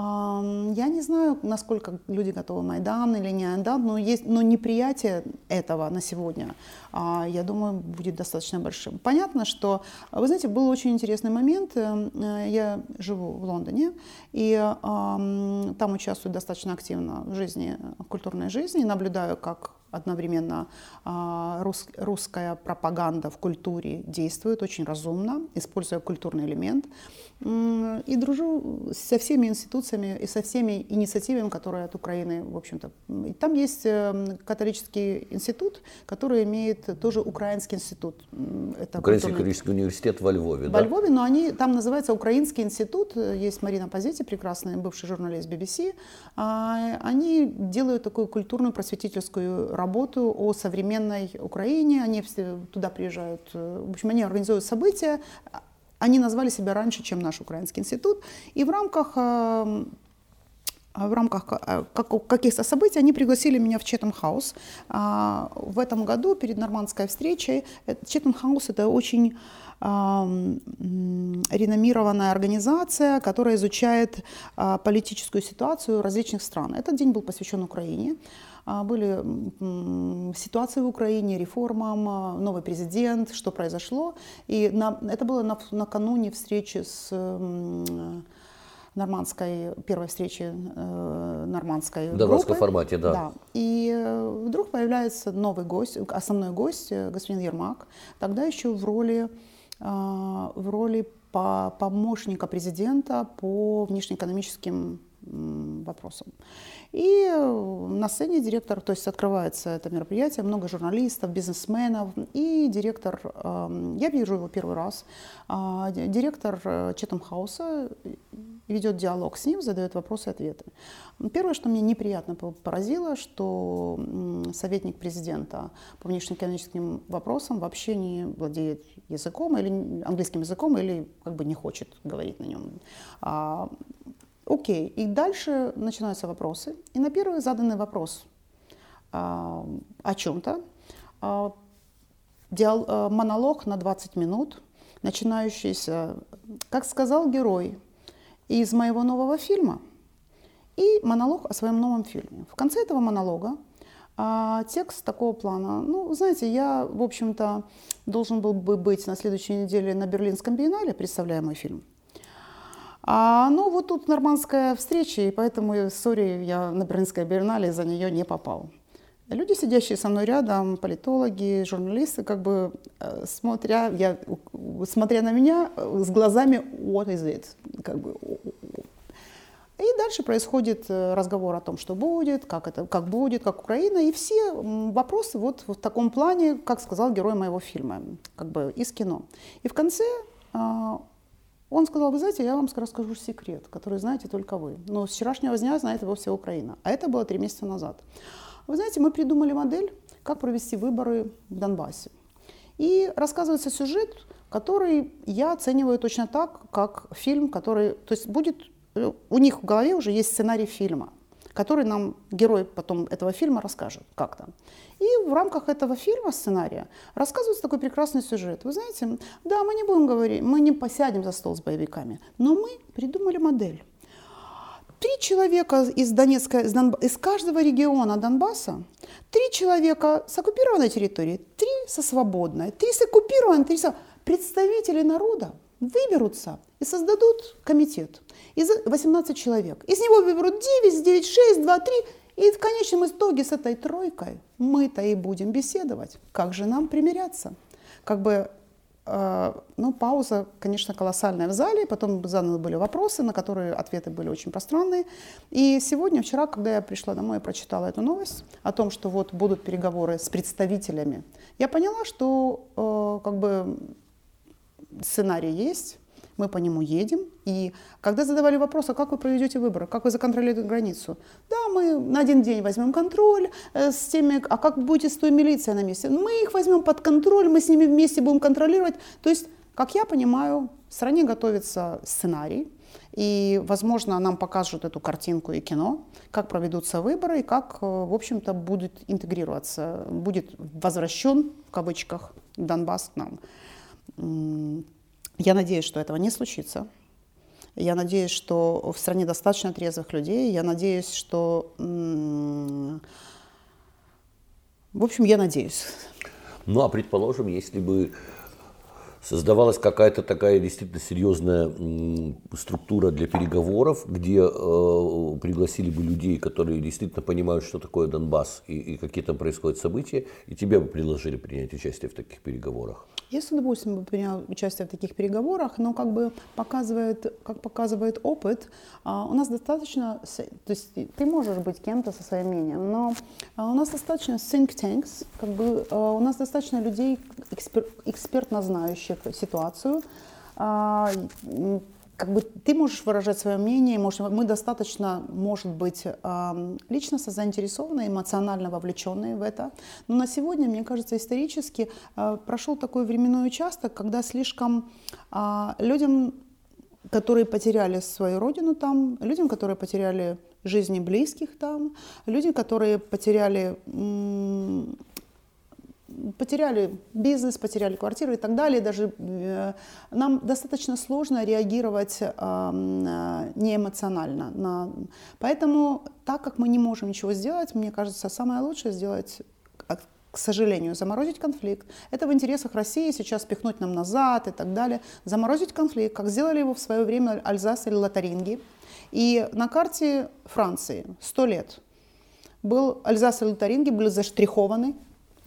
S3: я не знаю, насколько люди готовы Майдан или не Майдан, но, есть, но неприятие этого на сегодня, а, я думаю, будет достаточно большим. Понятно, что, вы знаете, был очень интересный момент. Э, я живу в Лондоне, и там участвую достаточно активно в жизни, в культурной жизни, наблюдаю, как одновременно а, рус, русская пропаганда в культуре действует очень разумно, используя культурный элемент. И дружу со всеми институциями и со всеми инициативами, которые от Украины, в общем-то. Там есть эм, католический институт, который имеет тоже украинский институт.
S2: Это Украинский католический университет во Львове,
S3: Во да? Львове, но они, там называется Украинский институт. Есть Марина Позити, прекрасный бывший журналист BBC. А, они делают такую культурную просветительскую работу о современной Украине. Они туда приезжают, э, в общем, они организуют события. Они назвали себя раньше, чем наш Украинский институт. И в рамках э, в рамках каких-то событий они пригласили меня в Четом Хаус. В этом году перед нормандской встречей Четом Хаус это очень реномированная организация, которая изучает а, политическую ситуацию различных стран. Этот день был посвящен Украине. А, были ситуации в Украине, реформам, а, новый президент, что произошло. И на, это было на, накануне встречи с нормандской, первой встречи э, нормандской
S2: В нормандском формате, да. да.
S3: И э, вдруг появляется новый гость, основной гость, э, господин Ермак, тогда еще в роли а, в роли помощника президента по внешнеэкономическим вопросам. И на сцене директор, то есть открывается это мероприятие, много журналистов, бизнесменов, и директор, я вижу его первый раз, а, директор э, Четом Хауса ведет диалог с ним, задает вопросы и ответы. Первое, что мне неприятно поразило, что советник президента по внешнеэкономическим вопросам вообще не владеет языком или английским языком или как бы не хочет говорить на нем. Окей, и дальше начинаются вопросы. И на первый заданный вопрос а, о чем-то, а, диал, а, монолог на 20 минут, начинающийся, как сказал герой из моего нового фильма, и монолог о своем новом фильме. В конце этого монолога а, текст такого плана. Ну, знаете, я, в общем-то, должен был бы быть на следующей неделе на Берлинском биеннале, представляя мой фильм. А, ну, вот тут нормандская встреча, и поэтому, сори, я на Берлинской биеннале за нее не попал. Люди, сидящие со мной рядом, политологи, журналисты, как бы э, смотря, я, смотря на меня э, с глазами «what is it?», как бы и дальше происходит э, разговор о том, что будет, как это, как будет, как Украина, и все вопросы вот в таком плане, как сказал герой моего фильма, как бы из кино. И в конце а, он сказал, вы знаете, я вам расскажу секрет, который знаете только вы. Но с вчерашнего дня знает его вся Украина. А это было три месяца назад. Вы знаете, мы придумали модель, как провести выборы в Донбассе. И рассказывается сюжет, который я оцениваю точно так, как фильм, который... То есть будет... Э, у них в голове уже есть сценарий фильма который нам герой потом этого фильма расскажет как-то. И в рамках этого фильма, сценария, рассказывается такой прекрасный сюжет. Вы знаете, да, мы не будем говорить, мы не посядем за стол с боевиками, но мы придумали модель. Три человека из Донецка, из, Донб... из каждого региона Донбасса, три человека с оккупированной территории, три со свободной, три с оккупированной, три со... Представители народа выберутся и создадут комитет из 18 человек. Из него выберут 9, 9, 6, 2, 3. И в конечном итоге с этой тройкой мы-то и будем беседовать. Как же нам примиряться? Как бы э, ну, пауза, конечно, колоссальная в зале, потом заданы были вопросы, на которые ответы были очень пространные. И сегодня, вчера, когда я пришла домой и прочитала эту новость о том, что вот будут переговоры с представителями, я поняла, что э, как бы сценарий есть, мы по нему едем. И когда задавали вопрос, а как вы проведете выборы, как вы законтролируете границу? Да, мы на один день возьмем контроль э, с теми, а как будете с той милицией на месте? Мы их возьмем под контроль, мы с ними вместе будем контролировать. То есть, как я понимаю, в стране готовится сценарий, и, возможно, нам покажут эту картинку и кино, как проведутся выборы и как, э, в общем-то, будет интегрироваться, будет возвращен, в кавычках, Донбасс к нам. Я надеюсь, что этого не случится. Я надеюсь, что в стране достаточно трезвых людей. Я надеюсь, что... В общем, я надеюсь.
S2: Ну, а предположим, если бы создавалась какая-то такая действительно серьезная структура для переговоров, где э, пригласили бы людей, которые действительно понимают, что такое Донбасс и, и какие там происходят события, и тебе бы предложили принять участие в таких переговорах.
S3: Я с удовольствием бы принял участие в таких переговорах, но как бы показывает, как показывает опыт, а, у нас достаточно, то есть ты можешь быть кем-то со своим мнением, но а, у нас достаточно think tanks, как бы а, у нас достаточно людей, экспер, экспертно знающих ситуацию, как бы ты можешь выражать свое мнение, может, мы достаточно, может быть, личностно заинтересованы, эмоционально вовлеченные в это. Но на сегодня, мне кажется, исторически прошел такой временной участок, когда слишком людям, которые потеряли свою родину там, людям, которые потеряли жизни близких там, люди, которые потеряли потеряли бизнес, потеряли квартиру и так далее. Даже э, нам достаточно сложно реагировать э, неэмоционально. На... Поэтому, так как мы не можем ничего сделать, мне кажется, самое лучшее сделать к сожалению, заморозить конфликт. Это в интересах России сейчас пихнуть нам назад и так далее. Заморозить конфликт, как сделали его в свое время Альзас или Лотаринги. И на карте Франции сто лет был Альзас и Лотаринги были заштрихованы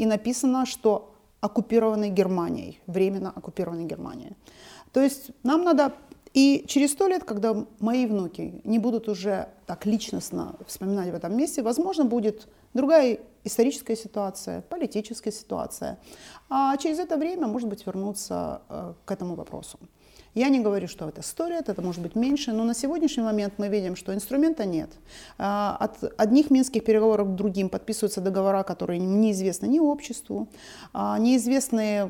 S3: и написано, что оккупированы Германией, временно оккупированы Германией. То есть нам надо и через сто лет, когда мои внуки не будут уже так личностно вспоминать в этом месте, возможно, будет другая историческая ситуация, политическая ситуация. А через это время, может быть, вернуться э, к этому вопросу. Я не говорю, что это 100 лет, это может быть меньше, но на сегодняшний момент мы видим, что инструмента нет. А, от одних минских переговоров к другим подписываются договора, которые неизвестны ни обществу, а, неизвестны,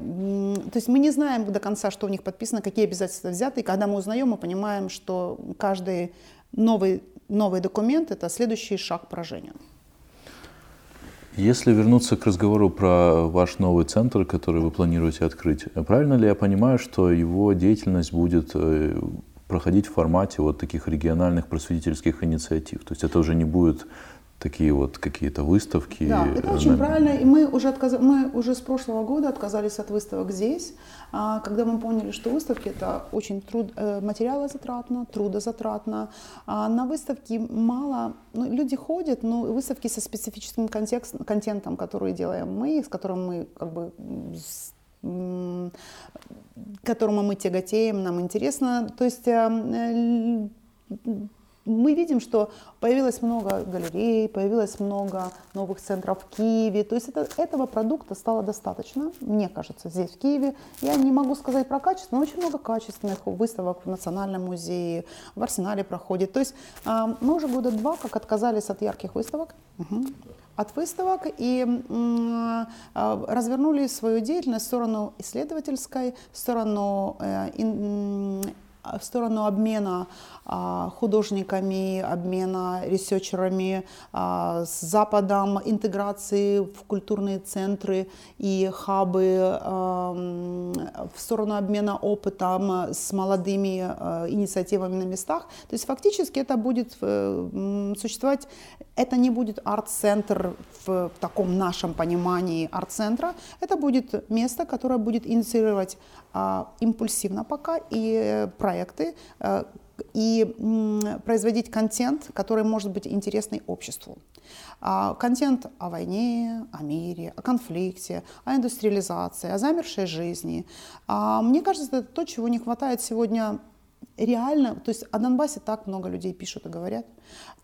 S3: то есть мы не знаем до конца, что у них подписано, какие обязательства взяты, и когда мы узнаем, мы понимаем, что каждый новый, новый документ – это следующий шаг поражения.
S1: Если вернуться к разговору про ваш новый центр, который вы планируете открыть, правильно ли я понимаю, что его деятельность будет э, проходить в формате вот таких региональных просветительских инициатив? То есть это уже не будет такие вот какие-то выставки.
S3: Да, это очень правильно. И мы уже, отказ... мы уже с прошлого года отказались от выставок здесь, а, когда мы поняли, что выставки это очень труд... Э, материалозатратно, трудозатратно. А на выставки мало, ну, люди ходят, но выставки со специфическим контекст... контентом, который делаем мы, с которым мы как бы к которому мы тяготеем, нам интересно. То есть э, мы видим, что появилось много галерей, появилось много новых центров в Киеве. То есть это, этого продукта стало достаточно, мне кажется, здесь, в Киеве. Я не могу сказать про качество, но очень много качественных выставок в Национальном музее, в Арсенале проходит. То есть а, мы уже года два как отказались от ярких выставок. Угу от выставок и а, развернули свою деятельность в сторону исследовательской, в сторону э, в сторону обмена а, художниками, обмена ресерчерами а, с Западом, интеграции в культурные центры и хабы, а, в сторону обмена опытом с молодыми инициативами на местах. То есть фактически это будет э, существовать, это не будет арт-центр в таком нашем понимании арт-центра, это будет место, которое будет инициировать импульсивно пока и проекты, э, и производить контент, который может быть интересный обществу. А, контент о войне, о мире, о конфликте, о индустриализации, о замершей жизни. А, мне кажется, это то, чего не хватает сегодня реально. То есть о Донбассе так много людей пишут и говорят,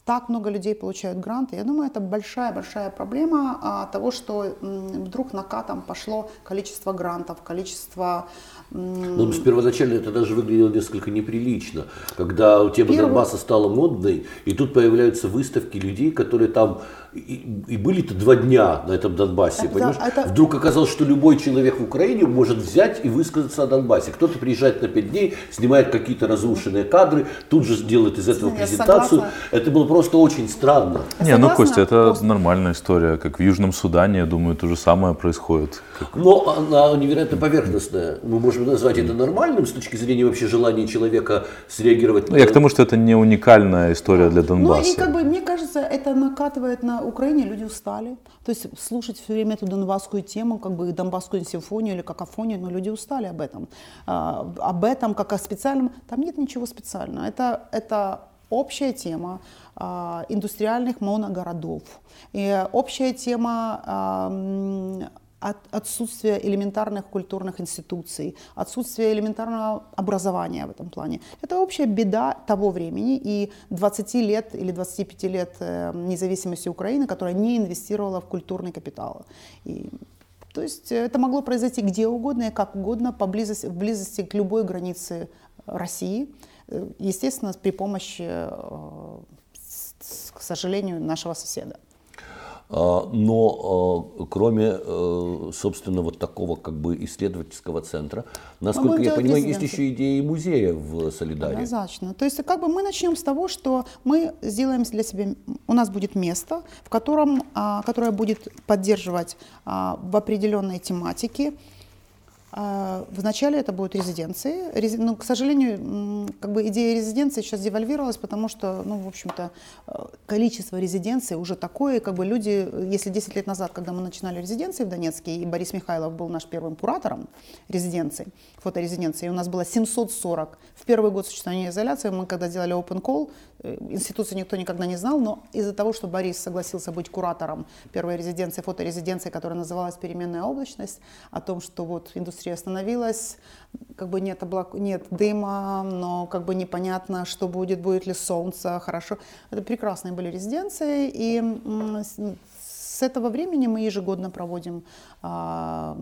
S3: так много людей получают гранты. Я думаю, это большая-большая проблема а, того, что вдруг накатом пошло количество грантов, количество
S2: ну, с первоначально это даже выглядело несколько неприлично, когда тема Первый... Донбасса стала модной, и тут появляются выставки людей, которые там и, и были-то два дня на этом Донбассе, это, понимаешь? Это... Вдруг оказалось, что любой человек в Украине может взять и высказаться о Донбассе. Кто-то приезжает на пять дней, снимает какие-то разрушенные кадры, тут же делает из этого Я презентацию. Согласна. Это было просто очень странно.
S1: Не, ну Костя, это просто... нормальная история, как в Южном Судане, я думаю, то же самое происходит.
S2: Но она невероятно поверхностная. Мы можем назвать это нормальным с точки зрения вообще желания человека среагировать.
S1: Ну, я к тому, что это не уникальная история для Донбасса.
S3: Ну и как бы, мне кажется, это накатывает на Украине, люди устали. То есть слушать все время эту донбасскую тему, как бы донбасскую симфонию или какофонию, но люди устали об этом. А, об этом как о специальном. Там нет ничего специального. Это, это общая тема а, индустриальных моногородов. И общая тема а, от отсутствия элементарных культурных институций, отсутствия элементарного образования в этом плане. Это общая беда того времени и 20 лет или 25 лет э, независимости Украины, которая не инвестировала в культурный капитал. И, то есть это могло произойти где угодно и как угодно, поблизости, в близости к любой границе России. Естественно, при помощи, к сожалению, нашего соседа.
S2: А, но а, кроме, э, собственно, вот такого как бы исследовательского центра, насколько я понимаю, есть еще идеи музея в Солидаре.
S3: Однозначно. То есть как бы мы начнем с того, что мы сделаем для себя, у нас будет место, в котором, а, которое будет поддерживать в определенной тематике вначале это будут резиденции. Но, ну, к сожалению, как бы идея резиденции сейчас девальвировалась, потому что, ну, в общем-то, э, количество резиденций уже такое, как бы люди, если 10 лет назад, когда мы начинали резиденции в Донецке, и Борис Михайлов был наш первым куратором резиденций, фоторезиденции, у нас было 740. В первый год существования изоляции мы, когда делали open call, Э, институции никто никогда не знал, но из-за того, что Борис согласился быть куратором первой резиденции, фоторезиденции, которая называлась «Переменная облачность», о том, что вот индустрия остановилась, как бы нет, облак... нет дыма, но как бы непонятно, что будет, будет ли солнце, хорошо. Это прекрасные были резиденции, и с этого времени мы ежегодно проводим а,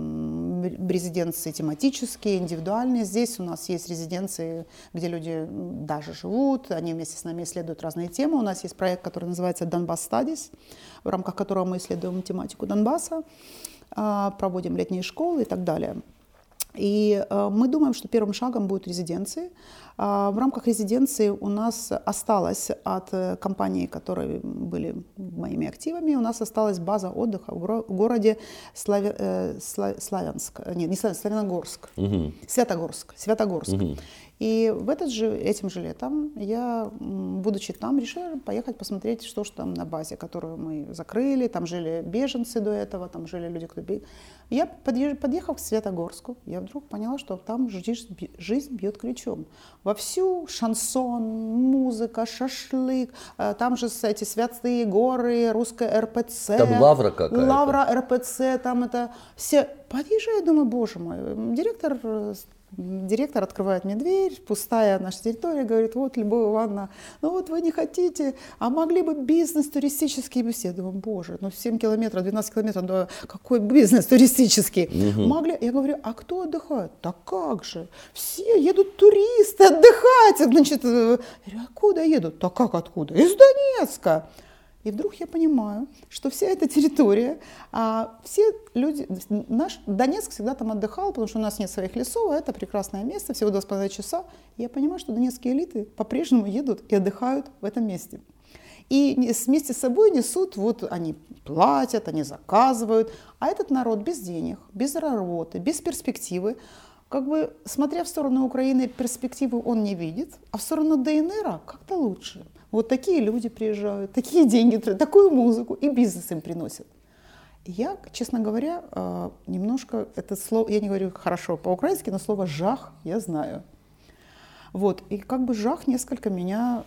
S3: резиденции тематические, индивидуальные. Здесь у нас есть резиденции, где люди даже живут, они вместе с нами исследуют разные темы. У нас есть проект, который называется Donbass Studies, в рамках которого мы исследуем тематику Донбасса, а, проводим летние школы и так далее. И а, мы думаем, что первым шагом будут резиденции. А, в рамках резиденции у нас осталось от э, компаний, которые были моими активами, у нас осталась база отдыха в городе Славя... Э, Славянск, нет, не Славянск, Славяногорск, угу. Святогорск, Святогорск. Угу. И в этот же, этим же летом я, будучи там, решила поехать посмотреть, что же там на базе, которую мы закрыли. Там жили беженцы до этого, там жили люди, кто бил. Я подъехав к Светогорску, я вдруг поняла, что там жизнь, жизнь бьет ключом. Вовсю шансон, музыка, шашлык, э, там же эти святые горы, русская РПЦ.
S2: Там лавра какая-то.
S3: Лавра, РПЦ, там это все. Подъезжаю, думаю, боже мой, директор э, Директор открывает мне дверь, пустая наша территория, говорит, вот, Любовь Ивановна, ну вот вы не хотите, а могли бы бизнес туристический. Я думаю, боже, ну 7 километров, 12 километров, да какой бизнес туристический? Угу. Могли? Я говорю, а кто отдыхает? Так как же? Все едут туристы отдыхать. Значит, э, я говорю, откуда едут? Так как откуда? Из Донецка. И вдруг я понимаю, что вся эта территория, а, все люди, наш Донецк всегда там отдыхал, потому что у нас нет своих лесов, а это прекрасное место, всего два с половиной часа. И я понимаю, что донецкие элиты по-прежнему едут и отдыхают в этом месте. И вместе с собой несут, вот они платят, они заказывают, а этот народ без денег, без работы, без перспективы, как бы, смотря в сторону Украины, перспективы он не видит, а в сторону ДНР как-то лучше. Вот такие люди приезжают, такие деньги, такую музыку, и бизнес им приносят. Я, честно говоря, э, немножко это слово, я не говорю хорошо по-украински, но слово «жах» я знаю. Вот, и как бы жах несколько меня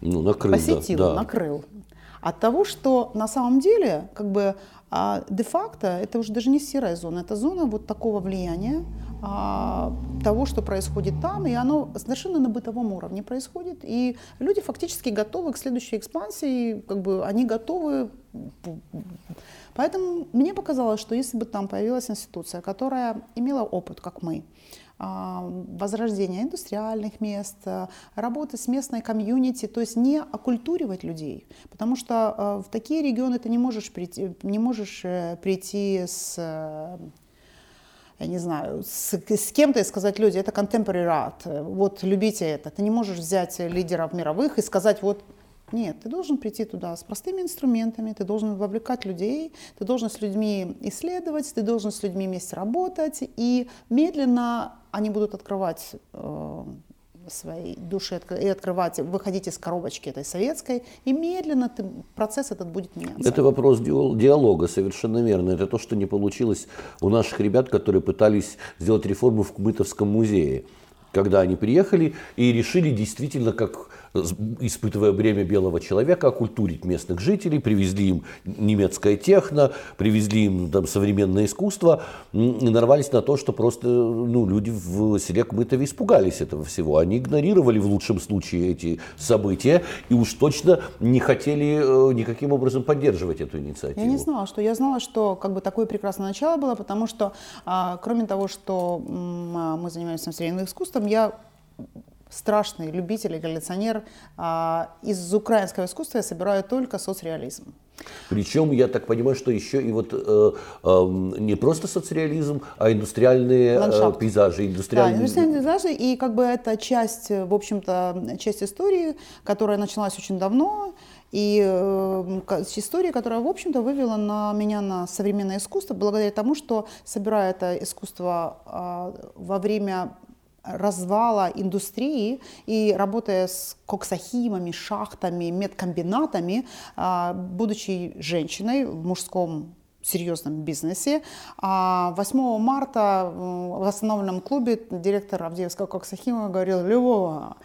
S2: ну, накрыл,
S3: посетил,
S2: да,
S3: накрыл. От того, что на самом деле, как бы, а де-факто, это уже даже не серая зона, это зона вот такого влияния, а, того, что происходит там, и оно совершенно на бытовом уровне происходит, и люди фактически готовы к следующей экспансии, как бы они готовы. Поэтому мне показалось, что если бы там появилась институция, которая имела опыт, как мы, а, возрождения индустриальных мест, работы с местной комьюнити, то есть не оккультуривать людей, потому что а, в такие регионы ты не можешь прийти, не можешь э, прийти с я не знаю, с, с кем-то и сказать, люди, это contemporary art, вот любите это. Ты не можешь взять лидеров мировых и сказать, вот нет, ты должен прийти туда с простыми инструментами, ты должен вовлекать людей, ты должен с людьми исследовать, ты должен с людьми вместе работать, и медленно они будут открывать э, своей души и открывать, выходить из коробочки этой советской, и медленно ты, процесс этот будет меняться.
S2: Это вопрос диалога, совершенно верно. Это то, что не получилось у наших ребят, которые пытались сделать реформу в Кмытовском музее. Когда они приехали и решили действительно, как испытывая бремя белого человека, окультурить местных жителей, привезли им немецкое техно, привезли им там, современное искусство, и нарвались на то, что просто ну, люди в селе Кмытове испугались этого всего. Они игнорировали в лучшем случае эти события и уж точно не хотели э, никаким образом поддерживать эту инициативу.
S3: Я не знала, что я знала, что как бы такое прекрасное начало было, потому что а, кроме того, что а, мы занимаемся современным искусством, я страшный любитель и коллекционер. А, из украинского искусства я собираю только соцреализм.
S2: Причем, я так понимаю, что еще и вот э, э, не просто соцреализм, а индустриальные э, пейзажи.
S3: Индустриальные... Да, индустриальные пейзажи. И как бы это часть, в общем-то, часть истории, которая началась очень давно. И э, история, которая, в общем-то, вывела на меня на современное искусство, благодаря тому, что, собирая это искусство э, во время развала индустрии и работая с коксохимами, шахтами, медкомбинатами, а, будучи женщиной в мужском серьезном бизнесе. 8 а марта в восстановленном клубе директор Авдеевского коксохима говорил, Львова,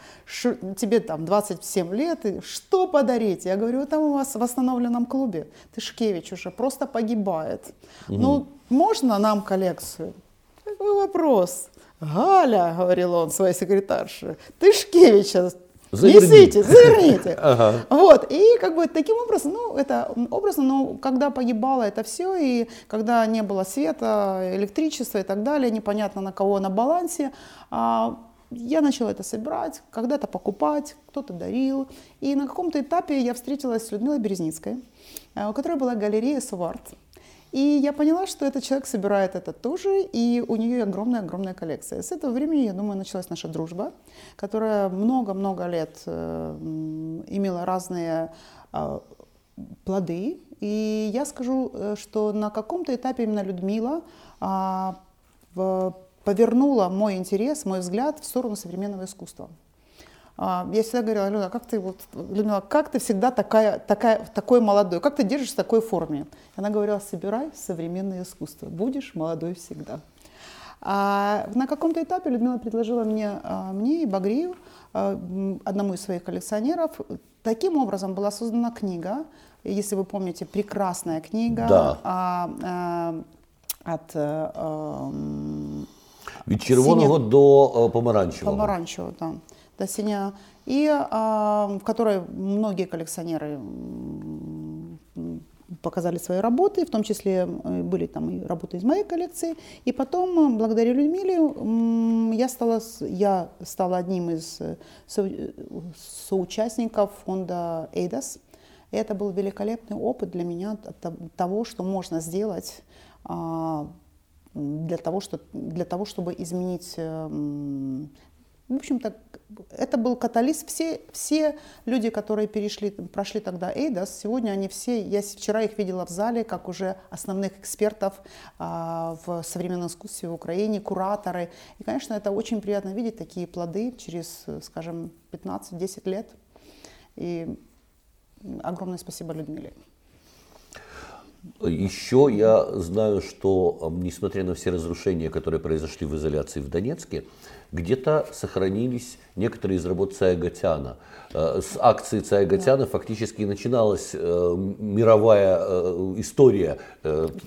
S3: тебе там 27 лет, что подарить? Я говорю, там у вас в восстановленном клубе Тышкевич уже просто погибает. Угу. Ну, можно нам коллекцию? Какой вопрос? Галя, говорил он своей секретарше, Тышкевича Несите, заверните. Ага. Вот, и как бы таким образом, ну, это образом, но когда погибало это все, и когда не было света, электричества и так далее, непонятно на кого на балансе, а, я начала это собирать, когда-то покупать, кто-то дарил. И на каком-то этапе я встретилась с Людмилой Березницкой, э, у которой была галерея Суварт. И я поняла, что этот человек собирает это тоже, и у нее огромная-огромная коллекция. С этого времени, я думаю, началась наша дружба, которая много-много лет э, имела разные э, плоды. И я скажу, э, что на каком-то этапе именно Людмила э, повернула мой интерес, мой взгляд в сторону современного искусства. А, я всегда говорила, Алена, как ты, вот, Людмила, как ты всегда такая, такая, такой молодой, как ты держишься в такой форме? Она говорила, собирай современное искусство, будешь молодой всегда. А на каком-то этапе Людмила предложила мне, а, мне и Багрию, а, одному из своих коллекционеров, таким образом была создана книга, если вы помните, прекрасная книга
S2: да.
S3: а, а, от а,
S2: Від червоного синя... до помаранчевого.
S3: Помаранчевого, да до синя, и а, в которой многие коллекционеры показали свои работы, в том числе э, были там и работы из моей коллекции. И потом, благодаря Людмиле, я стала, я стала одним из э, со, соучастников фонда «Эйдас». Это был великолепный опыт для меня того, что можно сделать а, для того, что, для того, чтобы изменить в общем-то, это был каталист. Все, все люди, которые перешли, прошли тогда Эйдас, сегодня они все, я вчера их видела в зале, как уже основных экспертов а, в современном искусстве в Украине, кураторы. И, конечно, это очень приятно видеть такие плоды через, скажем, 15-10 лет. И огромное спасибо Людмиле.
S2: Еще я знаю, что, несмотря на все разрушения, которые произошли в изоляции в Донецке, где-то сохранились некоторые из работ Цаягатяна. Э, с акции Цаягатяна фактически начиналась э, мировая э, история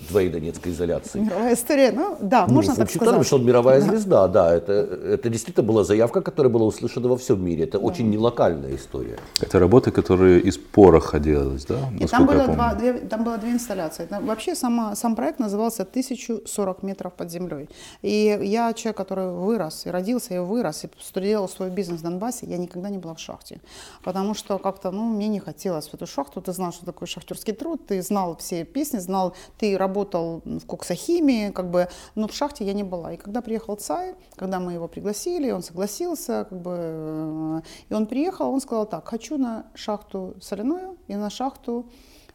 S2: твоей донецкой изоляции.
S3: Мировая история, ну да, ну, можно так сказать.
S2: что он мировая да. звезда, да, это, это действительно была заявка, которая была услышана во всем мире. Это да. очень не локальная история.
S1: Это работы, которые из пороха делались, да?
S3: И там было, два, две, там было две инсталляции. Вообще сама, сам проект назывался «1040 метров под землей». И я человек, который вырос и родился, и вырос, и студировал свой бизнес в Донбассе, я никогда не была в шахте. Потому что как-то, ну, мне не хотелось в эту шахту. Ты знал, что такое шахтерский труд, ты знал все песни, знал, ты работал в коксохимии, как бы, но в шахте я не была. И когда приехал Цай, когда мы его пригласили, он согласился, как бы, э, и он приехал, он сказал так, хочу на шахту соляную и на шахту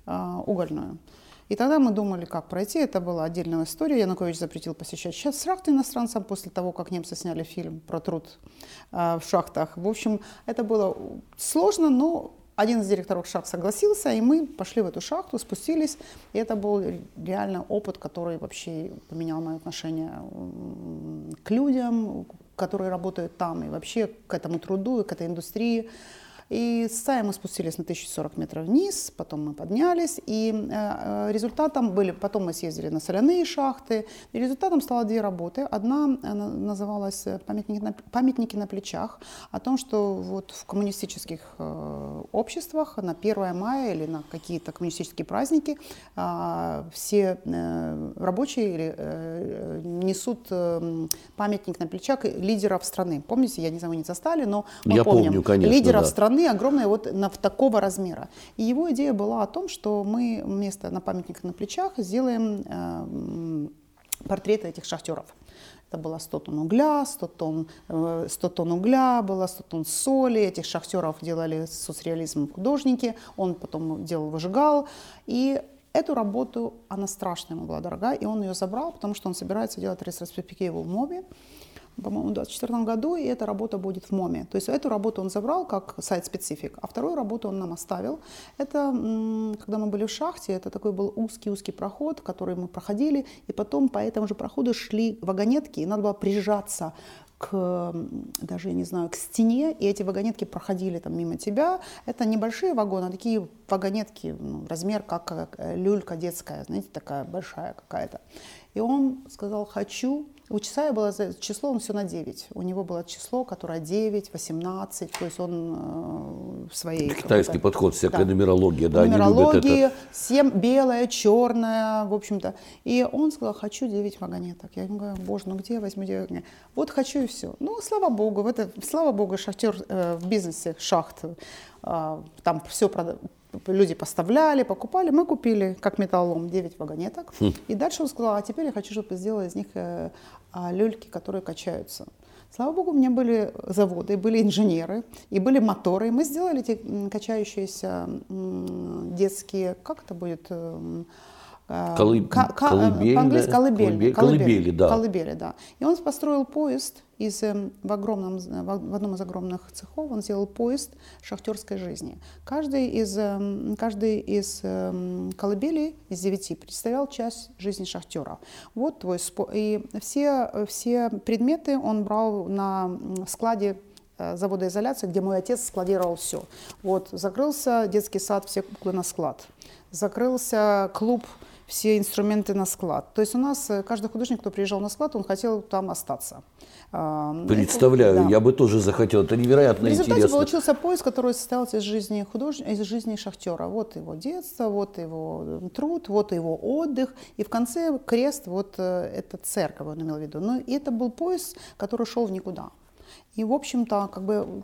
S3: э, угольную. И тогда мы думали, как пройти. Это была отдельная история. Янукович запретил посещать сейчас шахты иностранцам после того, как немцы сняли фильм про труд э, в шахтах. В общем, это было сложно, но один из директоров шахт согласился, и мы пошли в эту шахту, спустились. И это был реально опыт, который вообще поменял мое отношение к людям, которые работают там, и вообще к этому труду, и к этой индустрии. И с САя мы спустились на 1040 метров вниз, потом мы поднялись, и э, результатом были, потом мы съездили на соляные шахты, и результатом стало две работы. Одна называлась «Памятники на, «Памятники на плечах», о том, что вот в коммунистических обществах на 1 мая или на какие-то коммунистические праздники все рабочие несут памятник на плечах лидеров страны. Помните, я не знаю, вы не застали, но мы
S2: я
S3: помним
S2: помню, конечно,
S3: лидеров
S2: да.
S3: страны огромные вот на, такого размера. И его идея была о том, что мы вместо на памятник на плечах сделаем э, портреты этих шахтеров. Это было 100 тонн угля, 100 тонн, 100 э, тонн угля, было 100 тонн соли. Этих шахтеров делали соцреализм художники. Он потом делал, выжигал. И Эту работу, она страшная ему была дорога, и он ее забрал, потому что он собирается делать ретроспективу в МОБе, по-моему, в 2024 году, и эта работа будет в МОМе. То есть эту работу он забрал как сайт-специфик, а вторую работу он нам оставил. Это, когда мы были в шахте, это такой был узкий-узкий проход, который мы проходили, и потом по этому же проходу шли вагонетки, и надо было прижаться к, даже, я не знаю, к стене, и эти вагонетки проходили там мимо тебя. Это небольшие вагоны, а такие вагонетки, ну, размер как, как э, люлька детская, знаете, такая большая какая-то. И он сказал, хочу у Чесая было число, он все на 9. У него было число, которое 9, 18, то есть он э, в своей...
S2: Китайский подход, всякая да. нумерология, да,
S3: Нумерология, 7, белая, черная, в общем-то. И он сказал, хочу 9 вагонеток. Я ему говорю, боже, ну где я возьму 9 вагонеток? Вот хочу и все. Ну, слава богу, в это, слава богу, шахтер э, в бизнесе, шахт, э, там все люди поставляли, покупали, мы купили, как металлолом, 9 вагонеток. Хм. И дальше он сказал, а теперь я хочу, чтобы сделать из них э, а, люльки, которые качаются. Слава богу, у меня были заводы, были инженеры, и были моторы. И мы сделали эти качающиеся детские, как это будет, э,
S2: Колыб... колыбель,
S3: по-английски колыбель,
S2: колыбель, колыбели, да.
S3: Колыбели, да. И он построил поезд из, эм, в, огромном, в одном из огромных цехов, он сделал поезд шахтерской жизни. Каждый из, эм, каждый из эм, колыбелей, из девяти, представлял часть жизни шахтера. Вот твой спо... И все, все предметы он брал на складе э, завода изоляции, где мой отец складировал все. Вот, закрылся детский сад, все куклы на склад. Закрылся клуб все инструменты на склад. То есть у нас э, каждый художник, кто приезжал на склад, он хотел там остаться.
S2: Представляю, это, да. я бы тоже захотел. Это невероятно
S3: В результате
S2: интересно.
S3: получился поиск, который состоялся из жизни художника, из жизни шахтера. Вот его детство, вот его э, труд, вот его отдых. И в конце крест, вот э, это церковь, он имел в виду. Но ну, это был поиск, который шел в никуда. И, в общем-то, как бы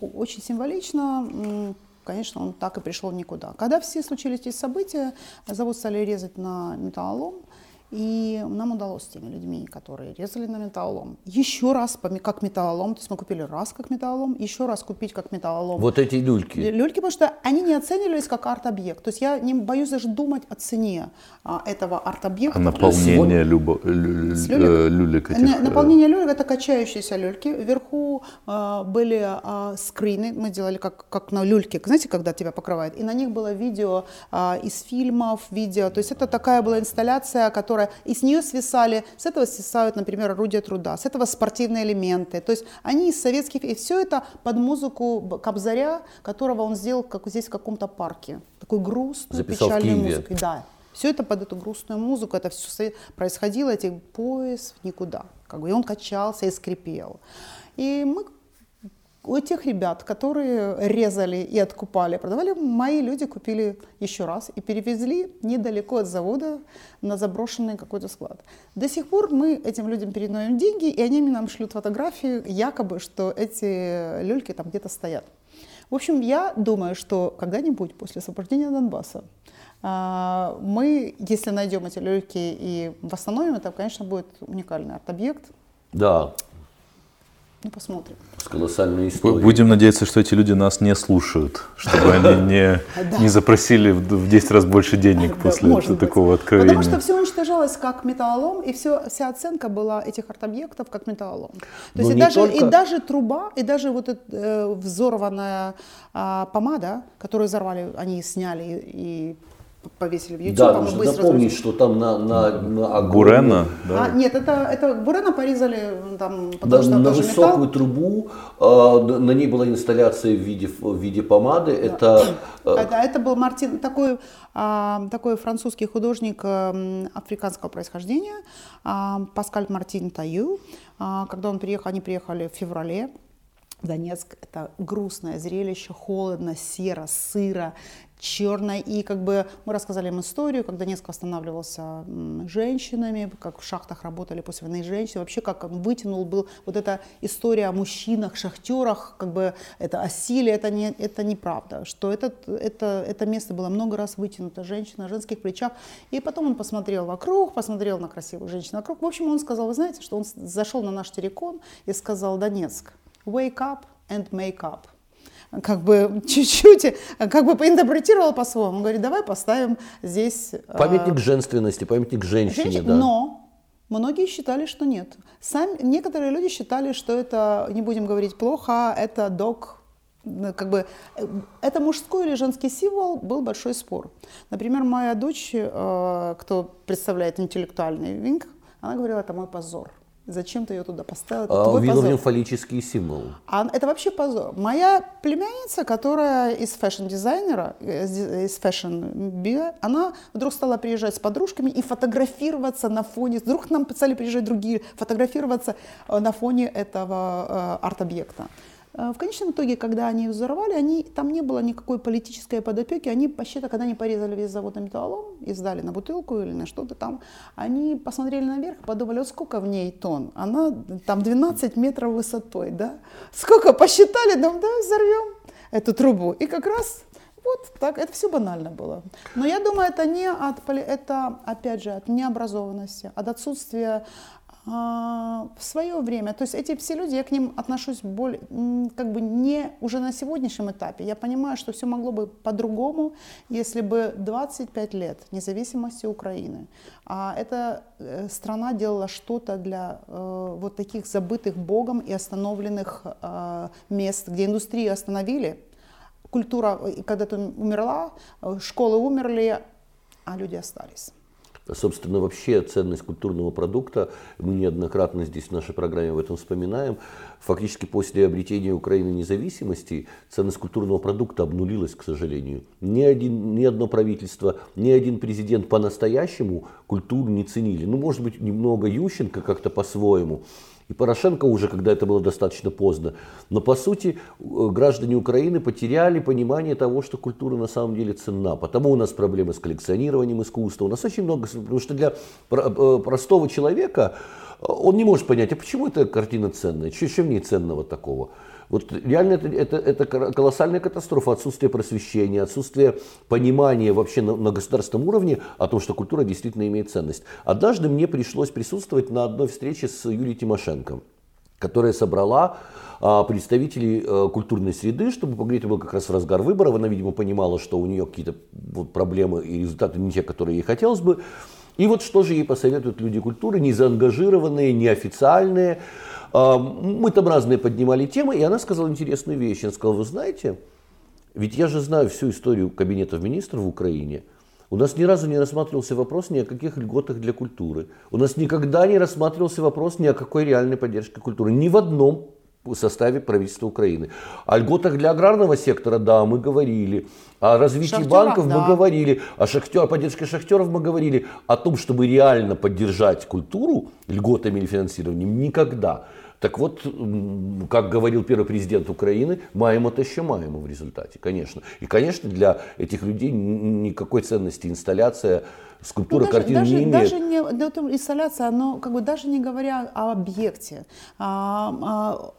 S3: очень символично конечно, он так и пришел никуда. Когда все случились эти события, завод стали резать на металлолом, и нам удалось с теми людьми, которые резали на металлолом, еще раз как металлолом, то есть мы купили раз как металлолом, еще раз купить как металлолом.
S2: Вот эти люльки.
S3: Люльки, потому что они не оценивались как арт-объект. То есть я не боюсь даже думать о цене а, этого арт-объекта.
S1: А наполнение любо, лю, лю, люлек этих?
S3: Э, наполнение люлек это качающиеся люльки. Вверху а, были а, скрины, мы делали как, как на люльке, знаете, когда тебя покрывает. И на них было видео а, из фильмов, видео. То есть это такая была инсталляция, которая которая, и с нее свисали, с этого свисают, например, орудия труда, с этого спортивные элементы. То есть они из советских, и все это под музыку Кобзаря, которого он сделал как здесь в каком-то парке. Такой грустный,
S2: Записал
S3: печальный музыкой. Да. Все это под эту грустную музыку, это все происходило, эти поезд никуда. Как бы, и он качался и скрипел. И мы у тех ребят, которые резали и откупали, продавали, мои люди купили еще раз и перевезли недалеко от завода на заброшенный какой-то склад. До сих пор мы этим людям передаем деньги, и они нам шлют фотографии, якобы, что эти люльки там где-то стоят. В общем, я думаю, что когда-нибудь после освобождения Донбасса а, мы, если найдем эти люльки и восстановим, это, конечно, будет уникальный арт-объект.
S2: Да,
S3: ну, посмотрим.
S2: С колоссальной историей.
S1: Будем надеяться, что эти люди нас не слушают, чтобы они не, не запросили в 10 раз больше денег после такого откровения.
S3: Потому что все уничтожалось как металлолом, и все, вся оценка была этих арт-объектов как металлолом. То есть и даже, только... и даже труба, и даже вот эта э, взорванная а, помада, которую взорвали, они сняли и повесили в YouTube.
S2: Да,
S3: а
S2: нужно напомнить, что там на, на, на огромную-
S1: Бурена, да.
S3: А, нет, это, это Бурена порезали, там, потому
S2: на,
S3: что
S2: на
S3: тоже
S2: высокую
S3: металл.
S2: трубу, э, на ней была инсталляция в виде, в виде помады. Это э,
S3: Это, это был Мартин, такой, а, такой французский художник м, африканского происхождения, а, Паскаль Мартин Таю. А, Когда он приехал, они приехали в феврале Донецк. Это грустное зрелище, холодно, серо, сыро, черно. И как бы мы рассказали им историю, как Донецк восстанавливался женщинами, как в шахтах работали после войны женщины. Вообще, как он вытянул был вот эта история о мужчинах, шахтерах, как бы это о силе, это, не, это неправда. Что этот, это, это место было много раз вытянуто женщина на женских плечах. И потом он посмотрел вокруг, посмотрел на красивую женщину вокруг. В общем, он сказал, вы знаете, что он зашел на наш террикон и сказал, Донецк, wake up and make up как бы чуть-чуть, э, как бы поинтерпретировал по-своему. Он говорит, давай поставим здесь... э,
S2: памятник женственности, памятник женщине.
S3: женщин,
S2: да.
S3: но многие считали, что нет. Сами, некоторые люди считали, что это, не будем говорить плохо, это док, ну, как бы, э, это мужской или женский символ, был большой спор. Например, моя дочь, э, кто представляет интеллектуальный винг, она говорила, это мой позор. Зачем ты ее туда поставил? Это
S2: А
S3: твой
S2: увидел в
S3: позор.
S2: нем фаллический символ.
S3: А это вообще позор. Моя племянница, которая из fashion-дизайнера, э, из fashion-био, она вдруг стала приезжать с подружками и фотографироваться на фоне, вдруг к нам стали приезжать другие, фотографироваться э, на фоне этого э, арт-объекта. Э, В конечном итоге, когда они взорвали, они, там не было никакой политической подоплеки. Они почти когда они порезали весь завод металлолом и сдали на бутылку или на что-то там, они посмотрели наверх подумали, вот сколько в ней тонн? Она там 12 метров высотой, да? Сколько посчитали, да, да, взорвем эту трубу. И как раз вот так, это все банально было. Но я думаю, это не от, это опять же от необразованности, от отсутствия а, в свое время, то есть эти все люди, я к ним отношусь более, как бы не уже на сегодняшнем этапе. Я понимаю, что все могло бы по-другому, если бы 25 лет независимости Украины, а эта э, страна делала что-то для э, вот таких забытых Богом и остановленных э, мест, где индустрию остановили, культура э, когда-то умерла, э, школы умерли, а люди остались.
S2: Собственно, вообще ценность культурного продукта, мы неоднократно здесь в нашей программе об этом вспоминаем, фактически после обретения Украины независимости ценность культурного продукта обнулилась, к сожалению. Ни, один, ни одно правительство, ни один президент по-настоящему культуру не ценили. Ну, может быть, немного Ющенко как-то по-своему, и Порошенко уже, когда это было достаточно поздно. Но по сути э, граждане Украины потеряли понимание того, что культура на самом деле ценна. Потому у нас проблемы с коллекционированием искусства. У нас очень много, потому что для э, простого человека э, он не может понять, а почему эта картина ценная, что в ней ценного такого. Вот реально это, это, это колоссальная катастрофа, отсутствие просвещения, отсутствие понимания вообще на, на государственном уровне о том, что культура действительно имеет ценность. Однажды мне пришлось присутствовать на одной встрече с Юлией Тимошенко, которая собрала а, представителей э, культурной среды, чтобы поговорить, это был как раз в разгар выборов, она, видимо, понимала, что у нее какие-то вот, проблемы и результаты не те, которые ей хотелось бы. И вот что же ей посоветуют люди культуры, не заангажированные, неофициальные. А, Мы там разные поднимали темы, и она сказала интересную вещь. Она сказала, вы знаете, ведь я же знаю всю историю кабинетов министров в Украине. У нас ни разу не рассматривался вопрос ни о каких льготах для культуры. У нас никогда не рассматривался вопрос ни о какой реальной поддержке культуры. Ни в одном составе правительства Украины. О льготах для аграрного сектора, да, мы говорили. О развитии
S3: Шахтеров,
S2: банков
S3: да.
S2: мы говорили. О, шахтер, о поддержке шахтеров мы говорили. О том, чтобы реально поддержать культуру льготами или финансированием, никогда. Так вот, как говорил первый президент Украины, маем это еще маем в результате, конечно. И, конечно, для этих людей никакой ценности инсталляция, скульптура,
S3: Ну, даже,
S2: картина
S3: даже,
S2: не имеет.
S3: даже не вот инсталляция, но как бы даже не говоря о объекте, а, а,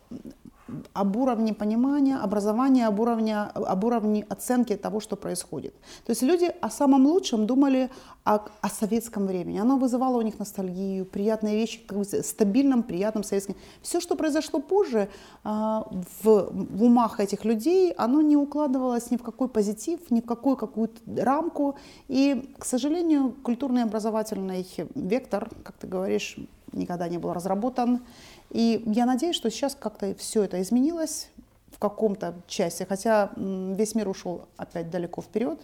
S3: об уровне понимания, образования, об уровне, об уровне оценки того, что происходит. То есть люди о самом лучшем думали о, о советском времени. Оно вызывало у них ностальгию, приятные вещи, как бы стабильном, приятном советском. Все, что произошло позже а, в, в умах этих людей, оно не укладывалось ни в какой позитив, ни в какую какую-то рамку. И, к сожалению, культурный образовательный вектор, как ты говоришь, никогда не был разработан. И я надеюсь, что сейчас как-то все это изменилось в каком-то части, хотя весь мир ушел опять далеко вперед.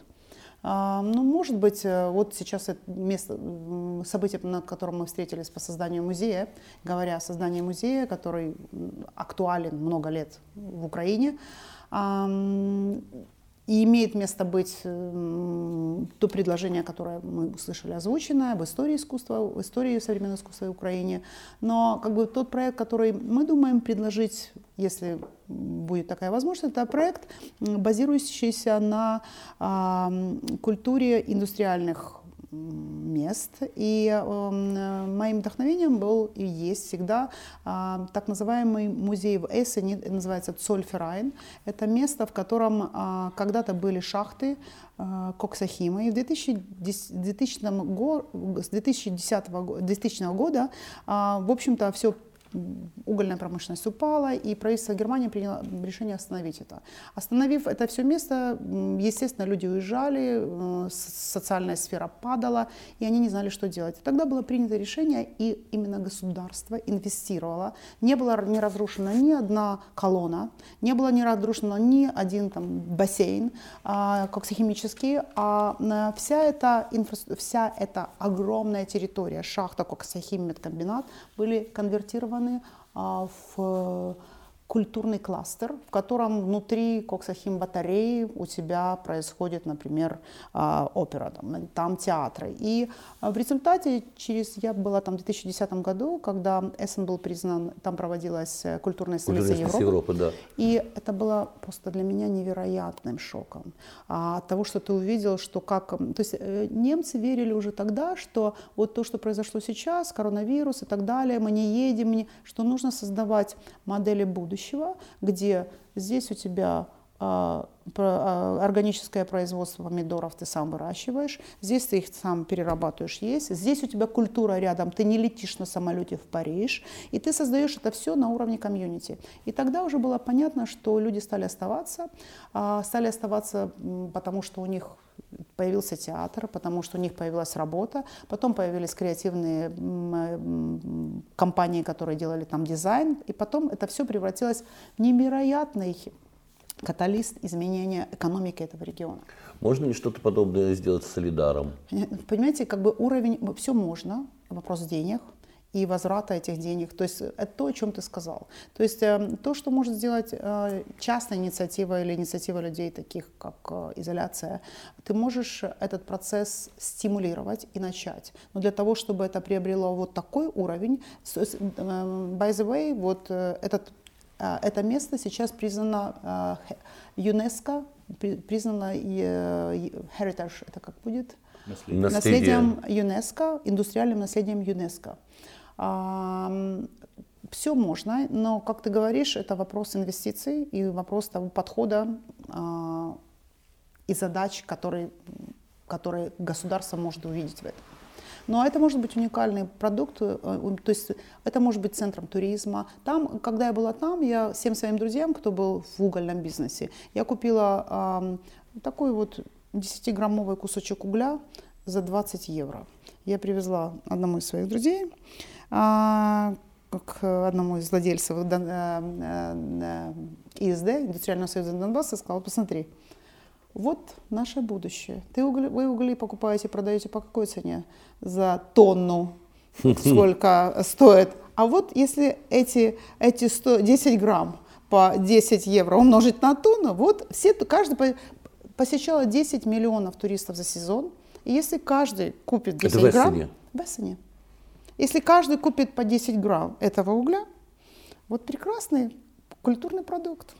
S3: А, ну, может быть, э, вот сейчас это место, событие, на котором мы встретились по созданию музея, говоря о создании музея, который актуален много лет в Украине, и имеет место быть то предложение, которое мы услышали озвученное об истории искусства, в истории современного искусства в Украине. Но как бы тот проект, который мы думаем предложить, если будет такая возможность, это проект, базирующийся на э, культуре индустриальных мест. И э, моим вдохновением был и есть всегда э, так называемый музей в Эссене, называется Цольферайн. Это место, в котором э, когда-то были шахты э, Коксахима. И в 2010, 2000 го, с 2010, 2000 года, э, в общем-то, все угольная промышленность упала, и правительство Германии приняло решение остановить это. Остановив это все место, естественно, люди уезжали, э, социальная сфера падала, и они не знали, что делать. тогда было принято решение, и именно государство инвестировало. Не была не разрушена ни одна колонна, не было не разрушено ни один там, бассейн а, коксохимический, а э, вся эта, инфра... вся эта огромная территория, шахта, коксохим, медкомбинат, были конвертированы стороны, а, в культурный кластер, в котором внутри коксахим батареи у тебя происходит, например, а, опера, там, там театры. И а, в результате, через, я была там в 2010 году, когда Эссен был признан, там проводилась э, культурная столица Европы.
S2: Европы да.
S3: И это было просто для меня невероятным шоком. А, от того, что ты увидел, что как... То есть э, немцы верили уже тогда, что вот то, что произошло сейчас, коронавирус и так далее, мы не едем, что нужно создавать модели будущего будущего, где здесь у тебя а, а, органическое производство помидоров ты сам выращиваешь, здесь ты их сам перерабатываешь, есть, здесь у тебя культура рядом, ты не летишь на самолете в Париж, и ты создаешь это все на уровне комьюнити. И тогда уже было понятно, что люди стали оставаться, а, стали оставаться, потому что у них появился театр, потому что у них появилась работа, потом появились креативные компании, которые делали там дизайн, и потом это все превратилось в невероятный каталист изменения экономики этого региона.
S2: Можно ли что-то подобное сделать с Солидаром?
S3: Понимаете, как бы уровень, все можно, вопрос денег и возврата этих денег. То есть это то, о чем ты сказал. То есть э, то, что может сделать э, частная инициатива или инициатива людей, таких как э, изоляция, ты можешь этот процесс стимулировать и начать. Но для того, чтобы это приобрело вот такой уровень, by the way, вот этот это место сейчас признано ЮНЕСКО, признано э, Heritage, это как будет?
S2: Наследие.
S3: Наследием ЮНЕСКО, индустриальным наследием ЮНЕСКО. Все можно, но, как ты говоришь, это вопрос инвестиций и вопрос того подхода а, и задач, которые, которые государство может увидеть в этом. Но это может быть уникальный продукт, э, то есть это может быть центром туризма. Там, когда я была там, я всем своим друзьям, кто был в угольном бизнесе, я купила э, такой вот 10-граммовый кусочек угля за 20 евро. Я привезла одному из своих друзей, к одному из владельцев э, э, ИСД, Индустриального союза Донбасса, сказала, посмотри, вот наше будущее. Ты угли, вы угли покупаете, продаете по какой цене? За тонну сколько стоит. А вот если эти, эти 100, 10 грамм по 10 евро умножить на тонну, вот все, каждый посещало 10 миллионов туристов за сезон. И если каждый купит 10 Это грамм... Это в Эссене. Если каждый купит по 10 грамм этого угля, вот прекрасный культурный продукт.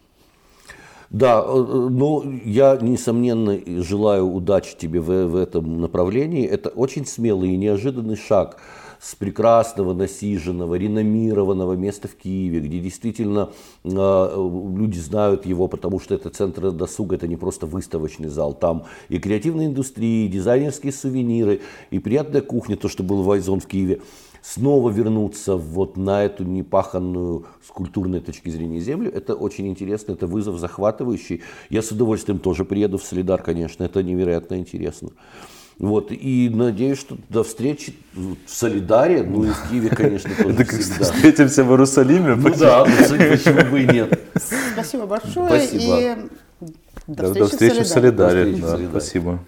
S2: Да, э, э, но я, несомненно, желаю удачи тебе в, в этом направлении. Это очень смелый и неожиданный шаг с прекрасного, насиженного, реномированного места в Киеве, где действительно э, люди знают его, потому что это центр досуга, это не просто выставочный зал. Там и креативная индустрия, и дизайнерские сувениры, и приятная кухня, то, что было в Айзон в Киеве снова вернуться вот на эту непаханную с культурной точки зрения землю, это очень интересно, это вызов захватывающий. Я с удовольствием тоже приеду в Солидар, конечно, это невероятно интересно. Вот, и надеюсь, что до встречи в Солидаре, ну и в Киеве, конечно, тоже
S1: всегда. Встретимся в Иерусалиме.
S2: Ну да, ну, почему бы и нет.
S3: Спасибо большое. Спасибо. И
S1: до встречи, до встречи в Солидаре. В Солидаре. Да, спасибо.